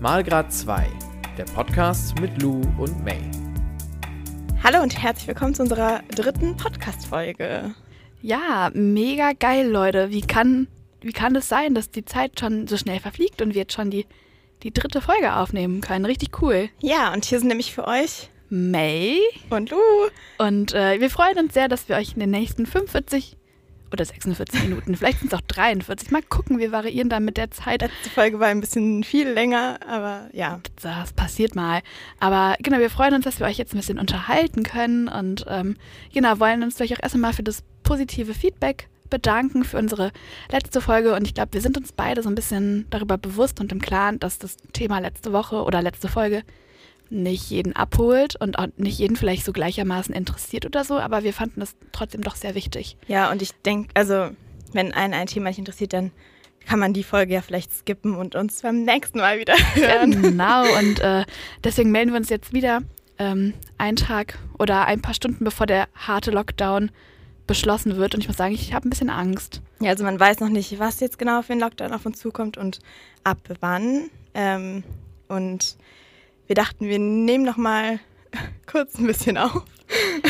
Malgrad 2, der Podcast mit Lou und May. Hallo und herzlich willkommen zu unserer dritten Podcast-Folge. Ja, mega geil, Leute. Wie kann, wie kann das sein, dass die Zeit schon so schnell verfliegt und wir jetzt schon die, die dritte Folge aufnehmen können? Richtig cool. Ja, und hier sind nämlich für euch May und Lou. und äh, wir freuen uns sehr, dass wir euch in den nächsten 45 oder 46 Minuten, vielleicht sind es auch 43, mal gucken, wir variieren dann mit der Zeit. Letzte Folge war ein bisschen viel länger, aber ja. Das passiert mal. Aber genau, wir freuen uns, dass wir euch jetzt ein bisschen unterhalten können und ähm, genau, wollen uns vielleicht auch erst einmal für das positive Feedback bedanken für unsere letzte Folge und ich glaube, wir sind uns beide so ein bisschen darüber bewusst und im Klaren, dass das Thema letzte Woche oder letzte Folge nicht jeden abholt und auch nicht jeden vielleicht so gleichermaßen interessiert oder so, aber wir fanden das trotzdem doch sehr wichtig. Ja, und ich denke, also, wenn einen ein Thema nicht interessiert, dann kann man die Folge ja vielleicht skippen und uns beim nächsten Mal wieder hören. Genau, und äh, deswegen melden wir uns jetzt wieder ähm, einen Tag oder ein paar Stunden bevor der harte Lockdown beschlossen wird. Und ich muss sagen, ich habe ein bisschen Angst. Ja, also man weiß noch nicht, was jetzt genau für den Lockdown auf uns zukommt und ab wann. Ähm, und wir dachten, wir nehmen noch mal kurz ein bisschen auf,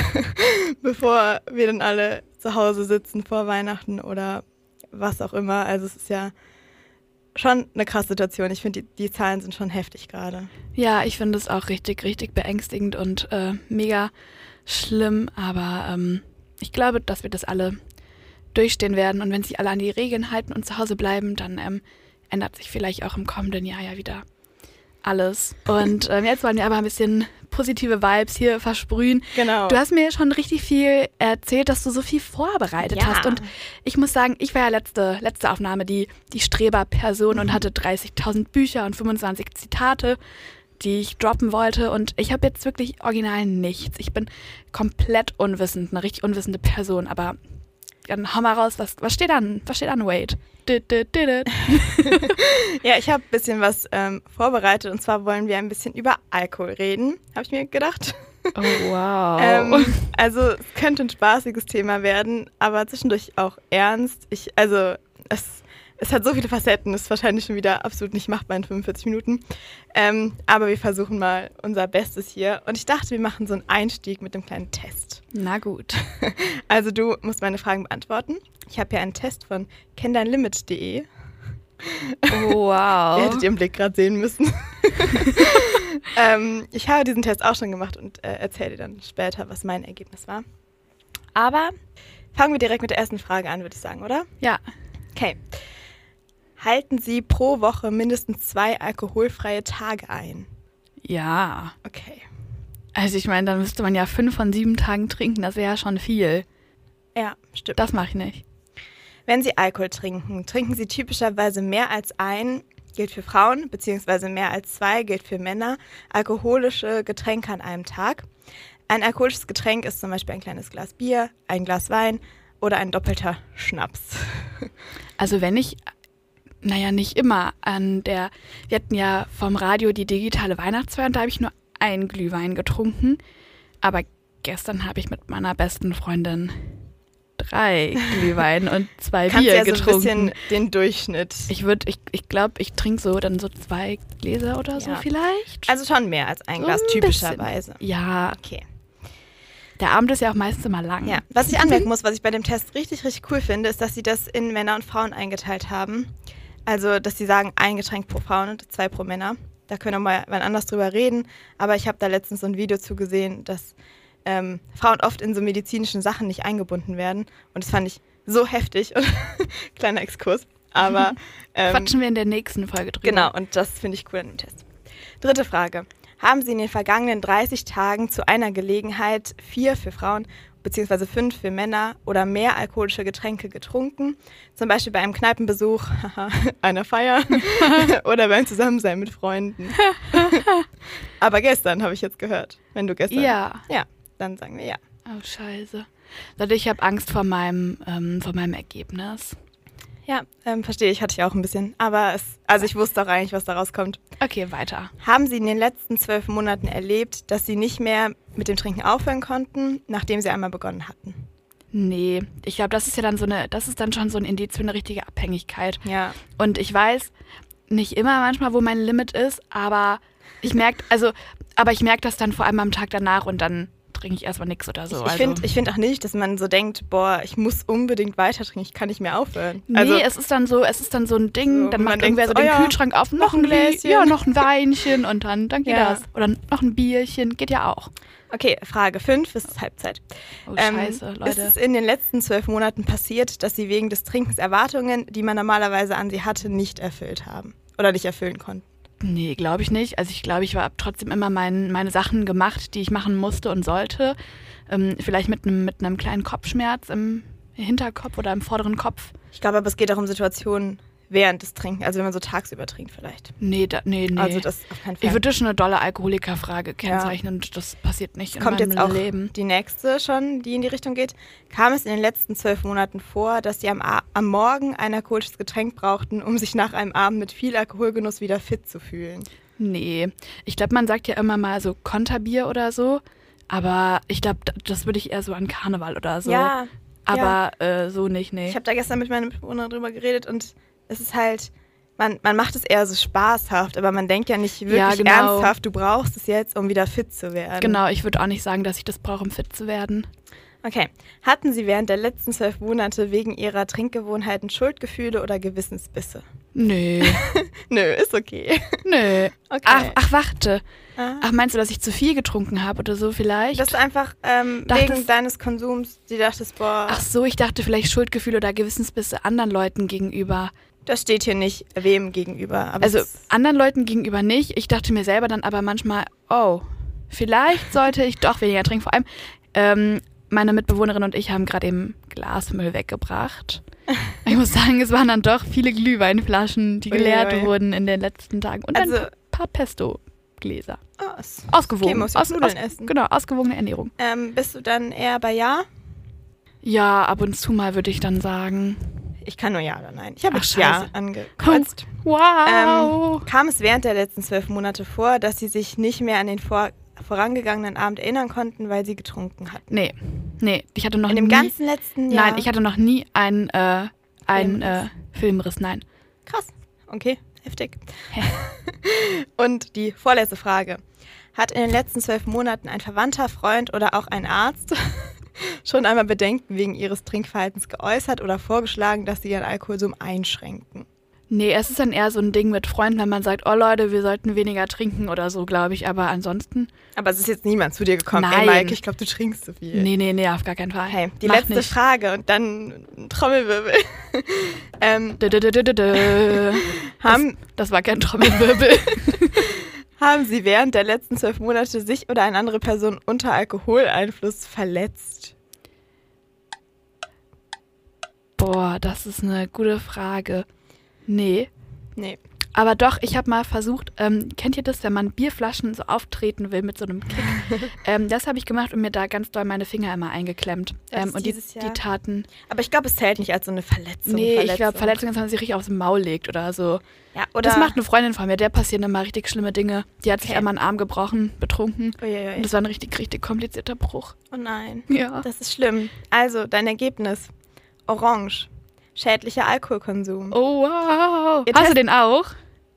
bevor wir dann alle zu Hause sitzen vor Weihnachten oder was auch immer. Also es ist ja schon eine krasse Situation. Ich finde, die, die Zahlen sind schon heftig gerade. Ja, ich finde es auch richtig, richtig beängstigend und äh, mega schlimm. Aber ähm, ich glaube, dass wir das alle durchstehen werden. Und wenn sich alle an die Regeln halten und zu Hause bleiben, dann ähm, ändert sich vielleicht auch im kommenden Jahr ja wieder alles. Und ähm, jetzt wollen wir aber ein bisschen positive Vibes hier versprühen. Genau. Du hast mir schon richtig viel erzählt, dass du so viel vorbereitet Ja. hast. Und ich muss sagen, ich war ja letzte, letzte Aufnahme die, die Streberperson und hatte 30.000 Bücher und 25 Zitate, die ich droppen wollte. Und ich habe jetzt wirklich original nichts. Ich bin komplett unwissend, eine richtig unwissende Person. Aber dann hau mal raus, was, was steht an? Was steht an, Wade? Ja, ich habe ein bisschen was ähm, vorbereitet und zwar wollen wir ein bisschen über Alkohol reden, habe ich mir gedacht. Oh, wow. Ähm, also es könnte ein spaßiges Thema werden, aber zwischendurch auch ernst. Ich, also es, es hat so viele Facetten, ist wahrscheinlich schon wieder absolut nicht machbar in 45 Minuten. Ähm, aber wir versuchen mal unser Bestes hier. Und ich dachte, wir machen so einen Einstieg mit einem kleinen Test. Na gut. Also du musst meine Fragen beantworten. Ich habe hier einen Test von kenndein-limit.de. Oh, wow. Ihr hättet ihren Blick gerade sehen müssen. ähm, ich habe diesen Test auch schon gemacht und äh, erzähle dir dann später, was mein Ergebnis war. Aber fangen wir direkt mit der ersten Frage an, würde ich sagen, oder? Ja. Okay. Halten Sie pro Woche mindestens zwei alkoholfreie Tage ein? Ja. Okay. Also ich meine, dann müsste man ja fünf von sieben Tagen trinken, das wäre ja schon viel. Ja, stimmt. Das mache ich nicht. Wenn Sie Alkohol trinken, trinken Sie typischerweise mehr als ein, gilt für Frauen, beziehungsweise mehr als zwei, gilt für Männer, alkoholische Getränke an einem Tag. Ein alkoholisches Getränk ist zum Beispiel ein kleines Glas Bier, ein Glas Wein oder ein doppelter Schnaps. Also wenn ich, naja, nicht immer an der, wir hatten ja vom Radio die digitale Weihnachtsfeier und da habe ich nur einen Glühwein getrunken. Aber gestern habe ich mit meiner besten Freundin drei Glühwein und zwei Kannst Bier ja so ein getrunken. bisschen den Durchschnitt. ich würde, ich, ich glaube, ich trinke so dann so zwei Gläser oder so Ja. vielleicht. Also schon mehr als ein So Glas, ein typischerweise. ja, Okay. der Abend ist ja auch meistens immer lang. Ja, was ich anmerken muss, was ich bei dem Test richtig, richtig cool finde, ist, dass sie das in Männer und Frauen eingeteilt haben. Also, dass sie sagen, ein Getränk pro Frauen und zwei pro Männer. Da können wir mal wann anders drüber reden. Aber ich habe da letztens so ein Video zugesehen, dass ähm, Frauen oft in so medizinischen Sachen nicht eingebunden werden. Und das fand ich so heftig. Und Kleiner Exkurs. Aber ähm, Quatschen wir in der nächsten Folge drüber. Genau, und das finde ich cool an dem Test. Dritte Frage. Haben Sie in den vergangenen 30 Tagen zu einer Gelegenheit vier für Frauen bzw. fünf für Männer oder mehr alkoholische Getränke getrunken? Zum Beispiel bei einem Kneipenbesuch, einer Feier oder beim Zusammensein mit Freunden. Aber gestern habe ich jetzt gehört. Wenn du gestern. Ja. Ja, dann sagen wir ja. Oh, scheiße. Also ich habe Angst vor meinem, ähm, vor meinem Ergebnis. Ja, ähm, verstehe ich, hatte ich auch ein bisschen. Aber es, also ich wusste auch eigentlich, was da rauskommt. Okay, weiter. Haben Sie in den letzten zwölf Monaten erlebt, dass Sie nicht mehr mit dem Trinken aufhören konnten, nachdem Sie einmal begonnen hatten? Nee, ich glaube, das ist ja dann so eine, das ist dann schon so ein Indiz für eine richtige Abhängigkeit. Ja. Und ich weiß, nicht immer manchmal, wo mein Limit ist, aber ich merke, also, aber ich merke das dann vor allem am Tag danach und dann trinke ich erstmal nichts oder so. Ich also. finde ich find auch nicht, dass man so denkt, boah, ich muss unbedingt weiter trinken, ich kann nicht mehr aufhören. Nee, also, es ist dann so, es ist dann so ein Ding, So, dann macht irgendwer so so, den oh ja, Kühlschrank auf, noch ein Gläschen, ja, noch ein Weinchen und dann, dann geht Ja. das. Oder noch ein Bierchen, geht ja auch. okay, Frage 5, es ist Halbzeit. Oh, Ähm, scheiße, Ist Leute. es in den letzten zwölf Monaten passiert, dass sie wegen des Trinkens Erwartungen, die man normalerweise an sie hatte, nicht erfüllt haben? Oder nicht erfüllen konnten? Nee, glaube ich nicht. Also ich glaube, ich habe trotzdem immer mein, meine Sachen gemacht, die ich machen musste und sollte. Ähm, vielleicht mit einem mit kleinen Kopfschmerz im Hinterkopf oder im vorderen Kopf. Ich glaube aber, es geht auch um Situationen während des Trinkens, also wenn man so tagsüber trinkt vielleicht. Nee, da, nee, nee. Also das auf keinen Fall. ich würde das schon eine dolle Alkoholikerfrage kennzeichnen und das passiert nicht in kommt meinem jetzt auch Leben. die nächste schon, die in die Richtung geht. Kam es in den letzten zwölf Monaten vor, dass Sie am, am Morgen ein alkoholisches Getränk brauchten, um sich nach einem Abend mit viel Alkoholgenuss wieder fit zu fühlen? Nee. Ich glaube, man sagt ja immer mal so Konterbier oder so. Aber ich glaube, das würde ich eher so an Karneval oder so. Ja, Aber äh, so nicht, nee. ich habe da gestern mit meinem Mitbewohner drüber geredet und es ist halt, man, man macht es eher so spaßhaft, aber man denkt ja nicht wirklich Ja, genau. ernsthaft, du brauchst es jetzt, um wieder fit zu werden. genau, ich würde auch nicht sagen, dass ich das brauche, um fit zu werden. Okay. Hatten Sie während der letzten zwölf Monate wegen Ihrer Trinkgewohnheiten Schuldgefühle oder Gewissensbisse? Nee, Nö, ist okay. nee. Okay. Ach, ach, warte. Ah. Ach, meinst du, dass ich zu viel getrunken habe oder so vielleicht? Dass du einfach ähm, Dachtest- wegen deines Konsums, die dachtest, boah, ach so, ich dachte vielleicht Schuldgefühle oder Gewissensbisse anderen Leuten gegenüber. Das steht hier nicht wem gegenüber. Also anderen Leuten gegenüber nicht. Ich dachte mir selber dann aber manchmal, oh, vielleicht sollte ich doch weniger trinken. Vor allem, ähm, meine Mitbewohnerin und ich haben gerade eben Glasmüll weggebracht. Ich muss sagen, es waren dann doch viele Glühweinflaschen, die geleert Uiui. wurden in den letzten Tagen. Und Also- ein paar Pesto-Gläser. oh, es- Ausgewogen. Okay, aus, aus, essen. Genau, ausgewogene Ernährung. ähm, bist du dann eher bei Ja? Ja, ab und zu mal würde ich dann sagen. Ich kann nur Ja oder Nein. Ich habe Ach, jetzt Ja angekreuzt. Wow. Ähm, kam es während der letzten zwölf Monate vor, dass Sie sich nicht mehr an den vor vorangegangenen Abend erinnern konnten, weil Sie getrunken hatten? nee, nee, ich hatte noch In dem nie. ganzen letzten Jahr? Nein, ich hatte noch nie einen, äh, einen Filmriss. äh, Filmriss, nein. Krass. Okay, heftig. Und die vorletzte Frage. Hat in den letzten zwölf Monaten ein Verwandter, Freund oder auch ein Arzt schon einmal Bedenken wegen ihres Trinkverhaltens geäußert oder vorgeschlagen, dass sie ihren Alkoholkonsum einschränken? Nee, es ist dann eher so ein Ding mit Freunden, wenn man sagt, oh Leute, wir sollten weniger trinken oder so, glaube ich. Aber ansonsten, Aber es ist jetzt niemand zu dir gekommen. Ey, Nein. Maike, ich glaube, du trinkst zu viel. nee, nee, nee, auf gar keinen Fall. Hey, die Mach letzte nicht. Frage und dann ein Trommelwirbel. ähm, Dö, dö, dö, dö, dö, haben, Das war kein Trommelwirbel. haben Sie während der letzten zwölf Monate sich oder eine andere Person unter Alkoholeinfluss verletzt? Boah, das ist eine gute Frage. Nee. Nee. Aber doch, ich habe mal versucht, ähm, kennt ihr das, wenn man Bierflaschen so auftreten will mit so einem Kick? ähm, das habe ich gemacht und mir da ganz doll meine Finger immer eingeklemmt. Ähm, ist und die, die taten. Aber ich glaube, es zählt nicht als so eine Verletzung. nee, ich Verletzung. glaube, Verletzungen, dass man sich richtig aufs Maul legt oder so. Ja, oder das macht eine Freundin von mir, der passieren immer richtig schlimme Dinge. Die hat sich Okay. einmal einen Arm gebrochen, betrunken. Uiuiui. Und das war ein richtig, richtig komplizierter Bruch. Oh nein. Ja. Das ist schlimm. Also, dein Ergebnis. Orange. Schädlicher Alkoholkonsum. Oh, wow. Ihr Hast du den auch?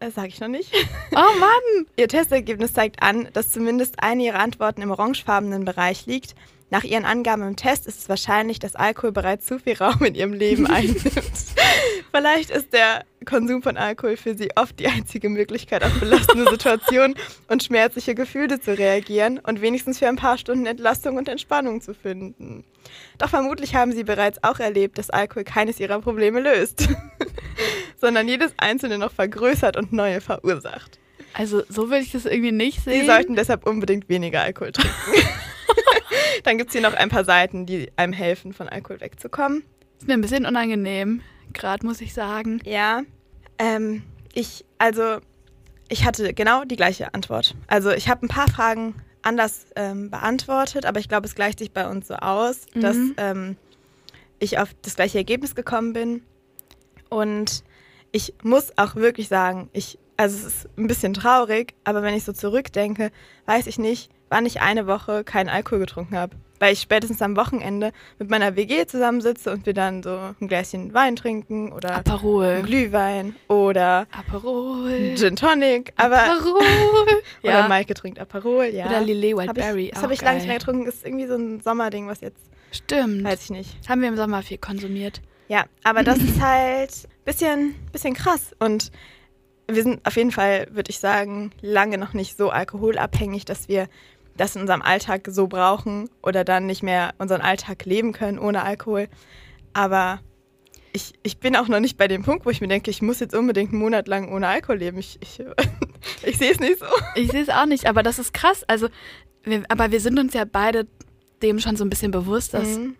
Das sage ich noch nicht. Oh Mann. Ihr Testergebnis zeigt an, dass zumindest eine ihrer Antworten im orangefarbenen Bereich liegt. Nach ihren Angaben im Test ist es wahrscheinlich, dass Alkohol bereits zu viel Raum in ihrem Leben einnimmt. Vielleicht ist der Konsum von Alkohol für sie oft die einzige Möglichkeit, auf belastende Situationen und schmerzliche Gefühle zu reagieren und wenigstens für ein paar Stunden Entlastung und Entspannung zu finden. Doch vermutlich haben sie bereits auch erlebt, dass Alkohol keines ihrer Probleme löst, sondern jedes einzelne noch vergrößert und neue verursacht. Also, so will ich das irgendwie nicht sehen. Sie sollten deshalb unbedingt weniger Alkohol trinken. Dann gibt es hier noch ein paar Seiten, die einem helfen, von Alkohol wegzukommen. ist mir ein bisschen unangenehm, gerade muss ich sagen. Ja, ähm, ich, also, ich hatte genau die gleiche Antwort. Also, ich habe ein paar Fragen anders ähm, beantwortet, aber ich glaube, es gleicht sich bei uns so aus, Mhm. dass ähm, ich auf das gleiche Ergebnis gekommen bin. Und ich muss auch wirklich sagen, ich, also es ist ein bisschen traurig, aber wenn ich so zurückdenke, weiß ich nicht, wann ich eine Woche keinen Alkohol getrunken habe. Weil ich spätestens am Wochenende mit meiner WG zusammensitze und wir dann so ein Gläschen Wein trinken oder Aperol. Glühwein oder Aperol. Gin Tonic, aber Aperol. oder ja. Maike trinkt Aperol, ja. Oder Lillet Wildberry. das habe ich lange nicht mehr getrunken. Das ist irgendwie so ein Sommerding, was jetzt, Stimmt. weiß ich nicht. Haben wir im Sommer viel konsumiert. Ja, aber das ist halt bisschen, bisschen krass. Und wir sind auf jeden Fall, würde ich sagen, lange noch nicht so alkoholabhängig, dass wir das in unserem Alltag so brauchen oder dann nicht mehr unseren Alltag leben können ohne Alkohol. Aber ich, ich bin auch noch nicht bei dem Punkt, wo ich mir denke, ich muss jetzt unbedingt einen Monat lang ohne Alkohol leben. Ich, ich, ich sehe es nicht so. Ich sehe es auch nicht, aber das ist krass. Also, wir, aber wir sind uns ja beide dem schon so ein bisschen bewusst, dass Mhm.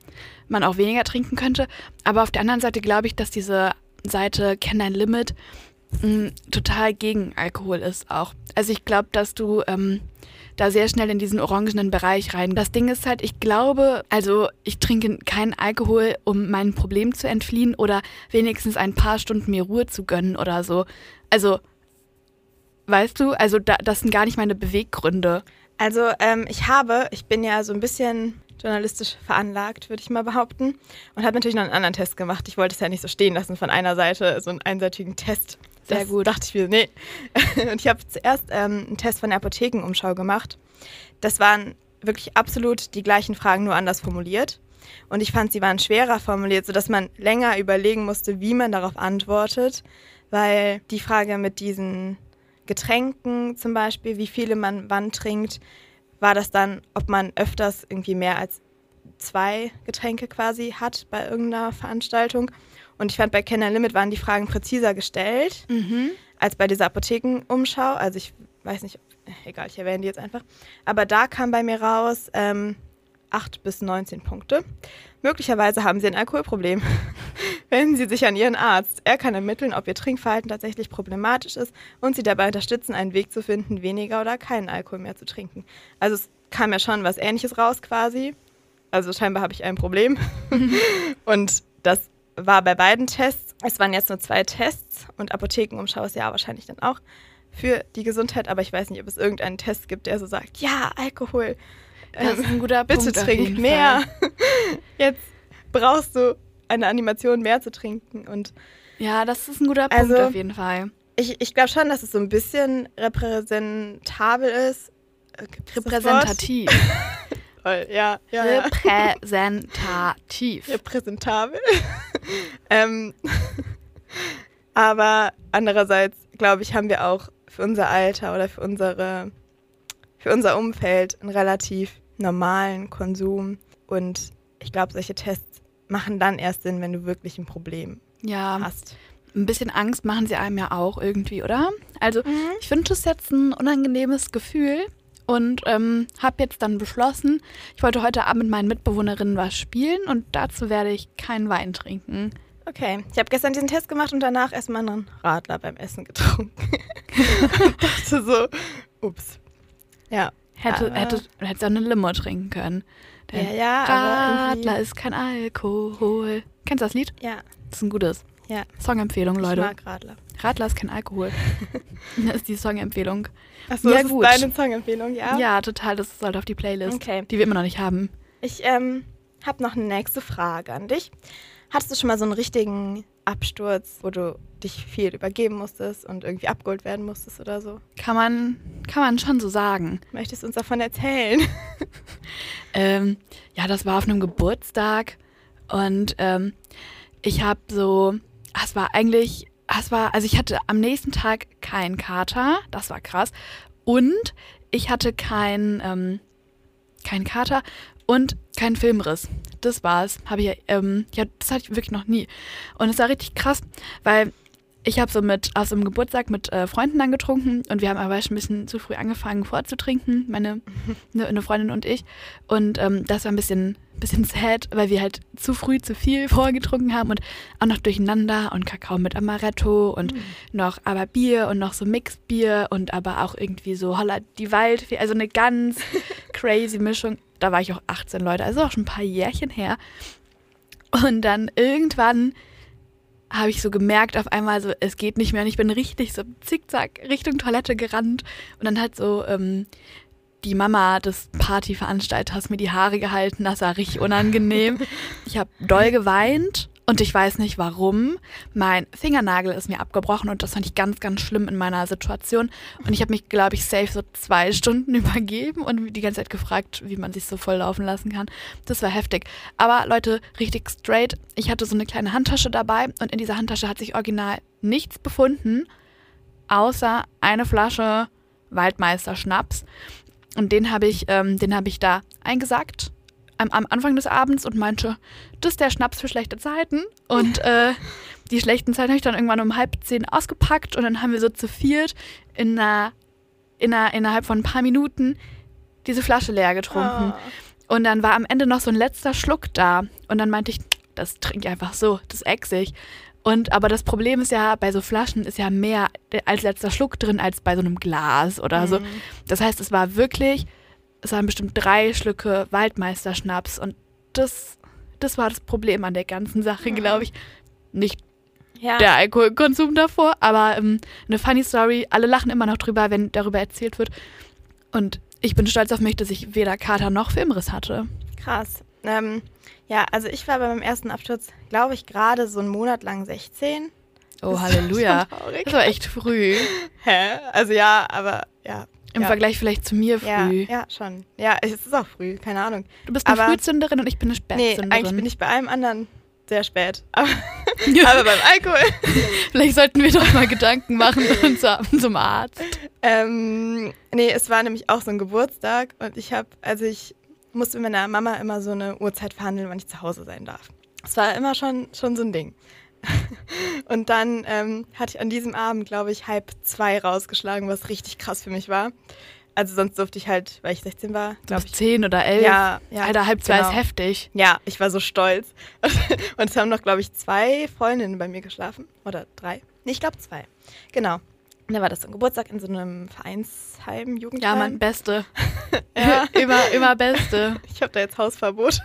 man auch weniger trinken könnte. Aber auf der anderen Seite glaube ich, dass diese Seite Kenn dein Limit total gegen Alkohol ist auch. Also ich glaube, dass du ähm, da sehr schnell in diesen orangenen Bereich rein. Das Ding ist halt, ich glaube, also ich trinke keinen Alkohol, um meinem Problem zu entfliehen oder wenigstens ein paar Stunden mir Ruhe zu gönnen oder so. Also, weißt du, also da, das sind gar nicht meine Beweggründe. Also ähm, ich habe, ich bin ja so ein bisschen journalistisch veranlagt, würde ich mal behaupten. Und habe natürlich noch einen anderen Test gemacht. Ich wollte es ja nicht so stehen lassen von einer Seite, so einen einseitigen Test. Sehr das gut. dachte ich mir, nee. Und ich habe zuerst ähm, einen Test von der Apothekenumschau gemacht. Das waren wirklich absolut die gleichen Fragen, nur anders formuliert. Und ich fand, sie waren schwerer formuliert, sodass man länger überlegen musste, wie man darauf antwortet. Weil die Frage mit diesen Getränken zum Beispiel, wie viele man wann trinkt, war das dann, ob man öfters irgendwie mehr als zwei Getränke quasi hat bei irgendeiner Veranstaltung. Und ich fand, bei Kenner Limit waren die Fragen präziser gestellt Mhm. als bei dieser Apothekenumschau. Also ich weiß nicht, egal, ich erwähne die jetzt einfach. Aber da kam bei mir raus ähm, 8 bis 19 Punkte. Möglicherweise haben Sie ein Alkoholproblem. Wenden Sie sich an Ihren Arzt. Er kann ermitteln, ob Ihr Trinkverhalten tatsächlich problematisch ist und Sie dabei unterstützen, einen Weg zu finden, weniger oder keinen Alkohol mehr zu trinken. Also es kam ja schon was Ähnliches raus quasi. Also scheinbar habe ich ein Problem. und das war bei beiden Tests. Es waren jetzt nur zwei Tests und Apothekenumschau ist ja wahrscheinlich dann auch für die Gesundheit, aber ich weiß nicht, ob es irgendeinen Test gibt, der so sagt, ja, Alkohol, Das ist ein guter bitte Punkt trink mehr. Fall. Jetzt brauchst du eine Animation mehr zu trinken und Ja, das ist ein guter Also- Punkt auf jeden Fall. ich, ich glaube schon, dass es so ein bisschen repräsentabel ist. Äh? Repräsentativ. Toll, ja, ja, ja. Repräsentativ. repräsentabel. ähm, aber andererseits, glaube ich, haben wir auch für unser Alter oder für unsere, für unser Umfeld einen relativ normalen Konsum. Und ich glaube, solche Tests machen dann erst Sinn, wenn du wirklich ein Problem Ja, hast. ein bisschen Angst machen sie einem ja auch irgendwie, oder? Also, Mhm. ich finde das jetzt ein unangenehmes Gefühl und ähm, habe jetzt dann beschlossen, ich wollte heute Abend mit meinen Mitbewohnerinnen was spielen und dazu werde ich keinen Wein trinken. Okay, ich habe gestern diesen Test gemacht und danach erstmal einen Radler beim Essen getrunken. und dachte so, ups. Ja. Hätte, Aber- hätte, du hättest auch eine Limo trinken können. Denn Ja, ja, Radler ist kein Alkohol. Kennst du das Lied? Ja, Das ist ein gutes. Ja. Songempfehlung, Ich Leute. mag Radler. Radler ist kein Alkohol. das ist die Songempfehlung. Achso, Ja, das gut. ist deine Songempfehlung, ja? Ja, total. Das sollte auf die Playlist, Okay. die wir immer noch nicht haben. Ich ähm, habe noch eine nächste Frage an dich. Hattest du schon mal so einen richtigen Absturz, wo du dich viel übergeben musstest und irgendwie abgeholt werden musstest oder so? Kann man, kann man schon so sagen. Möchtest du uns davon erzählen? Ähm, ja, das war auf einem Geburtstag und ähm, ich habe so, es war eigentlich, ah, es war, also ich hatte am nächsten Tag keinen Kater, das war krass, und ich hatte keinen, ähm, keinen Kater und keinen Filmriss. Das war's. Habe ich, ähm, ja, das hatte ich wirklich noch nie. Und es war richtig krass, weil ich habe so mit aus dem Geburtstag mit äh, Freunden dann getrunken und wir haben aber schon ein bisschen zu früh angefangen vorzutrinken, meine ne, eine Freundin und ich. Und ähm, das war ein bisschen, bisschen sad, weil wir halt zu früh zu viel vorgetrunken haben und auch noch durcheinander und Kakao mit Amaretto und noch aber Bier und noch so Mixbier und aber auch irgendwie so Holla die Waldfee, also eine ganz crazy Mischung. Da war ich auch 18 Leute, also auch schon ein paar Jährchen her. Und dann irgendwann habe ich so gemerkt, auf einmal so, es geht nicht mehr. Und ich bin richtig so zickzack Richtung Toilette gerannt. Und dann hat so, ähm, die Mama des Partyveranstalters mir die Haare gehalten. Das war richtig unangenehm. Ich habe doll geweint und ich weiß nicht warum. Mein Fingernagel ist mir abgebrochen und das fand ich ganz, ganz schlimm in meiner Situation. Und ich habe mich, glaube ich, safe so zwei Stunden übergeben und die ganze Zeit gefragt, wie man sich so voll laufen lassen kann. Das war heftig. Aber Leute, richtig straight. Ich hatte so eine kleine Handtasche dabei und in dieser Handtasche hat sich original nichts befunden, außer eine Flasche Waldmeister Schnaps. Und den habe ich, ähm, den habe ich da eingesackt am, am Anfang des Abends und meinte, das ist der Schnaps für schlechte Zeiten. Und äh, die schlechten Zeiten habe ich dann irgendwann um halb zehn ausgepackt und dann haben wir so zu viert in einer, in einer, innerhalb von ein paar Minuten diese Flasche leer getrunken. Oh. Und dann war am Ende noch so ein letzter Schluck da. Und dann meinte ich, das trinke ich einfach so, das ex ich. Und aber das Problem ist ja, bei so Flaschen ist ja mehr als letzter Schluck drin als bei so einem Glas oder so. Mhm. Das heißt, es war wirklich, es waren bestimmt drei Schlücke Waldmeisterschnaps und das, das war das Problem an der ganzen Sache, Mhm. glaube ich. Nicht Ja. der Alkoholkonsum davor, aber ähm, eine funny Story. Alle lachen immer noch drüber, wenn darüber erzählt wird. Und ich bin stolz auf mich, dass ich weder Kater noch Filmriss hatte. Krass. Ähm, ja, also ich war bei meinem ersten Absturz, glaube ich, gerade so einen Monat lang 16. Oh, Das Halleluja. Das war echt früh. Hä? Also ja, aber ja. Im ja. Vergleich vielleicht zu mir Ja, früh. ja, schon. Ja, es ist auch früh, keine Ahnung. Du bist eine Aber- Frühzünderin und ich bin eine Nee, Spätzünderin. eigentlich bin ich bei allem anderen sehr spät. Aber, aber beim Alkohol. Vielleicht sollten wir doch mal Gedanken machen und zu- zum Arzt. Ähm, nee, es war nämlich auch so ein Geburtstag und ich habe, also ich musste mit meiner Mama immer so eine Uhrzeit verhandeln, wann ich zu Hause sein darf. Das war immer schon, schon so ein Ding. Und dann ähm, hatte ich an diesem Abend, glaube ich, halb zwei rausgeschlagen, was richtig krass für mich war. Also sonst durfte ich halt, weil ich 16 war, glaube ich. zehn oder elf. Ja, ja. Alter, halb zwei genau. ist heftig. Ja, ich war so stolz. Und es haben noch, glaube ich, zwei Freundinnen bei mir geschlafen. Oder drei. Nee, ich glaube zwei. Genau. Und dann war das so ein Geburtstag in so einem Vereinsheim, Jugendheim. Ja, Mann, Beste. Ja. immer, immer Beste. Ich habe da jetzt Hausverbot.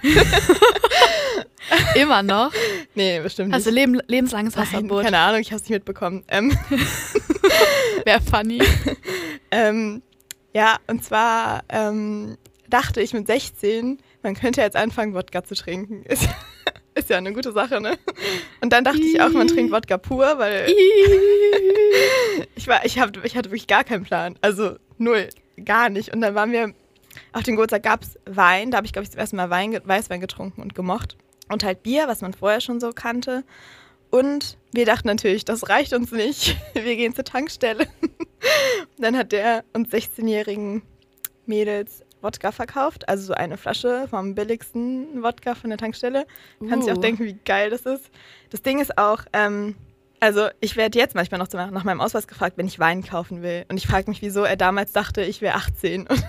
Immer noch. nee, bestimmt nicht. leben, lebenslanges Nein, Hausverbot? keine Ahnung, ich habe es nicht mitbekommen. Ähm, Wäre funny. ähm, ja, und zwar ähm, dachte ich mit 16, man könnte jetzt anfangen, Wodka zu trinken. Ist, ist ja eine gute Sache, ne? Und dann dachte ich auch, man trinkt Wodka pur, weil ich war, ich, hab, ich hatte wirklich gar keinen Plan. Also null, gar nicht. Und dann waren wir, auf dem Geburtstag gab es Wein. Da habe ich, glaube ich, zum ersten Mal Wein, Weißwein getrunken und gemocht. Und halt Bier, was man vorher schon so kannte. Und wir dachten natürlich, das reicht uns nicht. Wir gehen zur Tankstelle. dann hat der uns 16-jährigen Mädels Wodka verkauft. Also so eine Flasche vom billigsten Wodka von der Tankstelle. Kannst dir auch Uh. denken, wie geil das ist. Das Ding ist auch, ähm, also ich werde jetzt manchmal noch nach, nach meinem Ausweis gefragt, wenn ich Wein kaufen will. Und ich frage mich, wieso er damals dachte, ich wäre 18. Und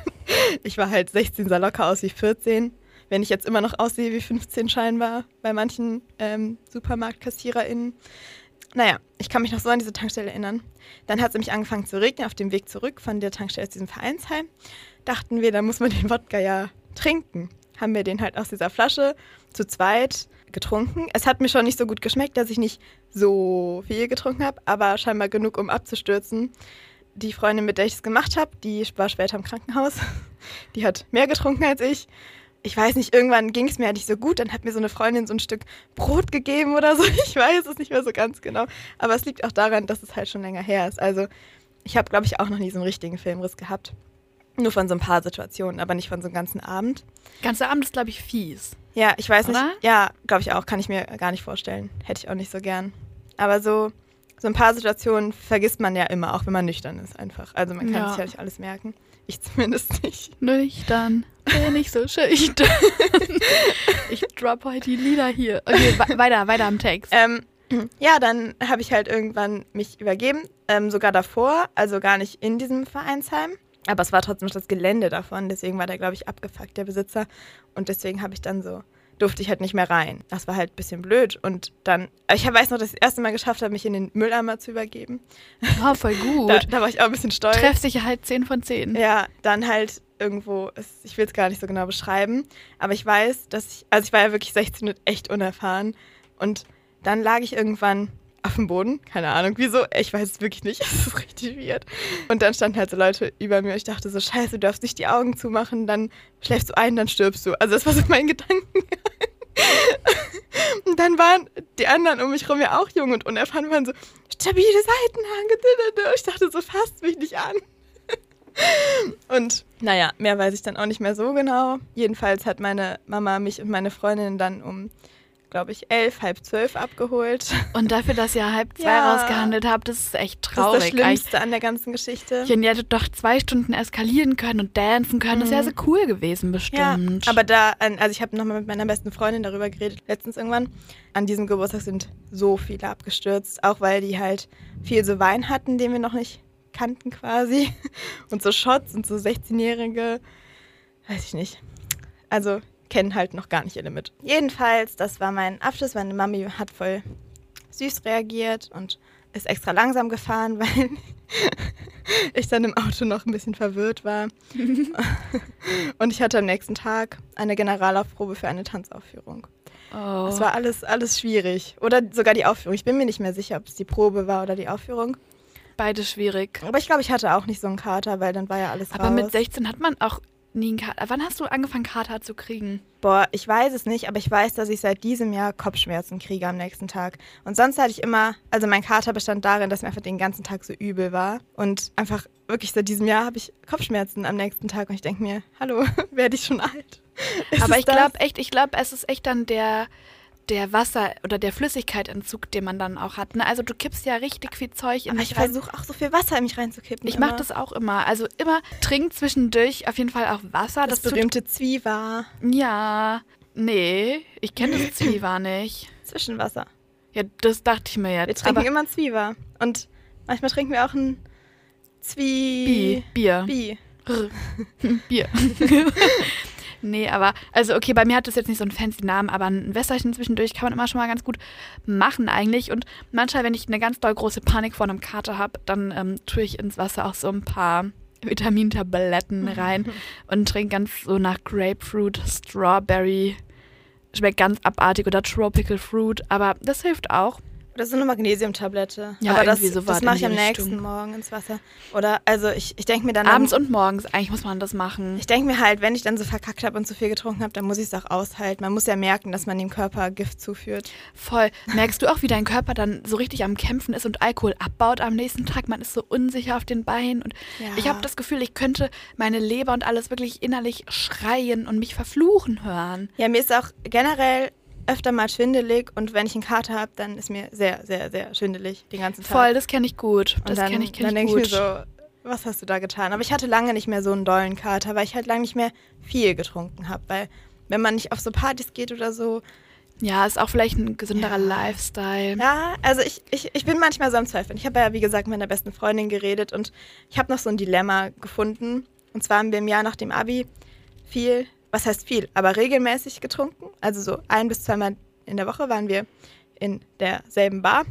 ich war halt 16, sah locker aus wie 14. Wenn ich jetzt immer noch aussehe wie 15 scheinbar bei manchen ähm, SupermarktkassiererInnen. Naja, ich kann mich noch so an diese Tankstelle erinnern. Dann hat es nämlich angefangen zu regnen auf dem Weg zurück von der Tankstelle aus diesem Vereinsheim. Dachten wir, da muss man den Wodka ja trinken. Haben wir den halt aus dieser Flasche zu zweit getrunken. Es hat mir schon nicht so gut geschmeckt, dass ich nicht so viel getrunken habe, aber scheinbar genug, um abzustürzen. Die Freundin, mit der ich es gemacht habe, die war später im Krankenhaus. Die hat mehr getrunken als ich. Ich weiß nicht, irgendwann ging es mir halt nicht so gut. Dann hat mir so eine Freundin so ein Stück Brot gegeben oder so. Ich weiß es nicht mehr so ganz genau. Aber es liegt auch daran, dass es halt schon länger her ist. Also ich habe, glaube ich, auch noch nie so einen richtigen Filmriss gehabt. Nur von so ein paar Situationen, aber nicht von so einem ganzen Abend. Ganzer Abend ist, glaube ich, fies. Ja, ich weiß Oder? nicht. Ja, glaube ich auch. Kann ich mir gar nicht vorstellen. Hätte ich auch nicht so gern. Aber so, so ein paar Situationen vergisst man ja immer, auch wenn man nüchtern ist einfach. Also man kann Ja. sich ja nicht alles merken. Ich zumindest nicht. Nüchtern, bin ich so schüchtern. ich drop heute die Lieder hier. Okay, we- weiter, weiter am Text. Ähm, ja, dann habe ich halt irgendwann mich übergeben. Ähm, sogar davor, also gar nicht in diesem Vereinsheim. Aber es war trotzdem noch das Gelände davon. Deswegen war der, glaube ich, abgefuckt, der Besitzer. Und deswegen habe ich dann so, durfte ich halt nicht mehr rein. Das war halt ein bisschen blöd. Und dann, ich weiß noch, dass ich das erste Mal geschafft habe, mich in den Mülleimer zu übergeben. Oh, voll gut. Da, da war ich auch ein bisschen stolz. Treffsicherheit 10 von 10. Ja, dann halt irgendwo, ich will es gar nicht so genau beschreiben, aber ich weiß, dass ich, also ich war ja wirklich 16 und echt unerfahren und dann lag ich irgendwann auf dem Boden. Keine Ahnung, wieso. Ich weiß es wirklich nicht. Es ist richtig weird. Und dann standen halt so Leute über mir. Ich dachte so, scheiße, du darfst nicht die Augen zumachen, dann schläfst du ein, dann stirbst du. Also das war so mein Gedanken. und dann waren die anderen um mich herum ja auch jung und unerfahren, waren so, stabile Seitenlage. Ich dachte so, fasst mich nicht an. Und naja, mehr weiß ich dann auch nicht mehr so genau. Jedenfalls hat meine Mama mich und meine Freundin dann um glaube ich, elf, halb zwölf abgeholt. Und dafür, dass ihr halb zwei ja. rausgehandelt habt, das ist echt traurig. Das ist das Schlimmste an der ganzen Geschichte. Ja, ihr hättet doch zwei Stunden eskalieren können und dancen können. Mhm. Das wäre so cool gewesen, bestimmt. Ja, aber da, also ich habe nochmal mit meiner besten Freundin darüber geredet, letztens irgendwann. An diesem Geburtstag sind so viele abgestürzt, auch weil die halt viel so Wein hatten, den wir noch nicht kannten quasi. Und so Shots und so 16-Jährige, weiß ich nicht. Also kennen halt noch gar nicht ihr Limit. Jedenfalls, das war mein Abschluss. Meine Mami hat voll süß reagiert und ist extra langsam gefahren, weil ich dann im Auto noch ein bisschen verwirrt war. und ich hatte am nächsten Tag eine Generalaufprobe für eine Tanzaufführung. Oh. Es war alles, alles schwierig. Oder sogar die Aufführung. Ich bin mir nicht mehr sicher, ob es die Probe war oder die Aufführung. Beides schwierig. Aber ich glaube, ich hatte auch nicht so einen Kater, weil dann war ja alles Aber raus. mit 16 hat man auch nie einen Kater. Wann hast du angefangen, Kater zu kriegen? Boah, ich weiß es nicht, aber ich weiß, dass ich seit diesem Jahr Kopfschmerzen kriege am nächsten Tag. Und sonst hatte ich immer, also mein Kater bestand darin, dass mir einfach den ganzen Tag so übel war. Und einfach wirklich seit diesem Jahr habe ich Kopfschmerzen am nächsten Tag. Und ich denke mir, hallo, werde ich schon alt? Ist aber ich glaube echt, ich glaube, es ist echt dann der der Wasser- oder der Flüssigkeitsentzug, den man dann auch hat. Ne? Also du kippst ja richtig viel Zeug in Aber ich versuche auch so viel Wasser in mich reinzukippen. Ich mache das auch immer. Also immer trink zwischendurch auf jeden Fall auch Wasser. Das, das berühmte Zwiewa. Ja, nee, ich kenne das Zwiewa nicht. Zwischenwasser. Ja, das dachte ich mir jetzt. Wir trinken immer ein Zwiewa. Und manchmal trinken wir auch ein Zwie... Bier. Bier. Bier. Nee, aber, also okay, bei mir hat das jetzt nicht so einen fancy Namen, aber ein Wässerchen zwischendurch kann man immer schon mal ganz gut machen eigentlich. Und manchmal, wenn ich eine ganz doll große Panik vor einem Kater habe, dann ähm, tue ich ins Wasser auch so ein paar Vitamintabletten rein und trinke ganz so nach Grapefruit, Strawberry. Schmeckt ganz abartig oder Tropical Fruit, aber das hilft auch. Das ist eine Magnesiumtablette. Ja, aber das, so das mache ich am nächsten Morgen ins Wasser. Oder also ich, ich denke mir dann. Abends dann, und morgens, eigentlich muss man das machen. Ich denke mir halt, wenn ich dann so verkackt habe und zu viel getrunken habe, dann muss ich es auch aushalten. Man muss ja merken, dass man dem Körper Gift zuführt. Voll. Merkst du auch, wie dein Körper dann so richtig am Kämpfen ist und Alkohol abbaut am nächsten Tag? Man ist so unsicher auf den Beinen. Und ja. ich habe das Gefühl, ich könnte meine Leber und alles wirklich innerlich schreien und mich verfluchen hören. Ja, mir ist auch generell öfter mal schwindelig und wenn ich einen Kater habe, dann ist mir sehr, sehr, sehr schwindelig den ganzen Tag. Voll, das kenne ich gut. Das kenne ich, kenn dann denke ich mir so, was hast du da getan? Aber ich hatte lange nicht mehr so einen dollen Kater, weil ich halt lange nicht mehr viel getrunken habe, weil wenn man nicht auf so Partys geht oder so. Ja, ist auch vielleicht ein gesünderer ja. Lifestyle. Ja, also ich, ich, ich bin manchmal so am Zweifeln. Ich habe ja, wie gesagt, mit meiner besten Freundin geredet und ich habe noch so ein Dilemma gefunden. Und zwar haben wir im Jahr nach dem Abi viel was heißt viel, aber regelmäßig getrunken. Also so ein bis zweimal in der Woche waren wir in derselben Bar.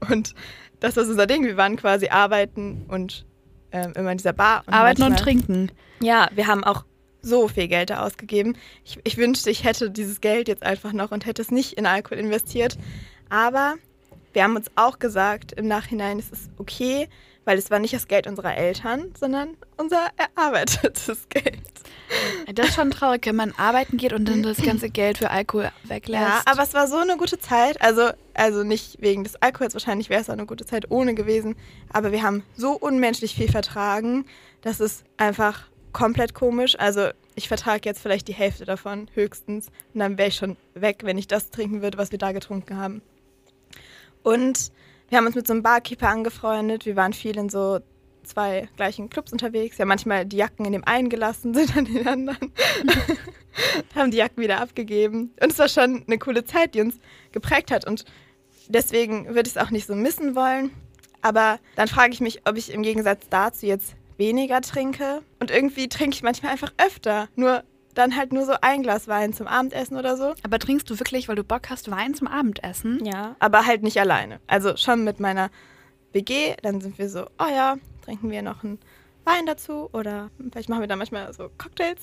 und das war unser Ding. Wir waren quasi arbeiten und äh, immer in dieser Bar. Und arbeiten manchmal, und trinken. Ja, wir haben auch so viel Geld da ausgegeben. Ich, ich wünschte, ich hätte dieses Geld jetzt einfach noch und hätte es nicht in Alkohol investiert. Aber wir haben uns auch gesagt, im Nachhinein ist es okay, weil es war nicht das Geld unserer Eltern, sondern unser erarbeitetes Geld. Das ist schon traurig, wenn man arbeiten geht und dann das ganze Geld für Alkohol weglässt. Ja, aber es war so eine gute Zeit. Also, also nicht wegen des Alkohols, wahrscheinlich wäre es auch eine gute Zeit ohne gewesen. Aber wir haben so unmenschlich viel vertragen, das ist einfach komplett komisch. Also ich vertrage jetzt vielleicht die Hälfte davon höchstens. Und dann wäre ich schon weg, wenn ich das trinken würde, was wir da getrunken haben. Und wir haben uns mit so einem Barkeeper angefreundet. Wir waren viel in so zwei gleichen Clubs unterwegs. Ja, manchmal die Jacken in dem einen gelassen, sind an den anderen. haben die Jacken wieder abgegeben. Und es war schon eine coole Zeit, die uns geprägt hat. Und deswegen würde ich es auch nicht so missen wollen. Aber dann frage ich mich, ob ich im Gegensatz dazu jetzt weniger trinke. Und irgendwie trinke ich manchmal einfach öfter. Nur dann halt nur so ein Glas Wein zum Abendessen oder so. Aber trinkst du wirklich, weil du Bock hast, Wein zum Abendessen? Ja, aber halt nicht alleine. Also schon mit meiner WG, dann sind wir so, oh ja, trinken wir noch einen Wein dazu oder vielleicht machen wir da manchmal so Cocktails.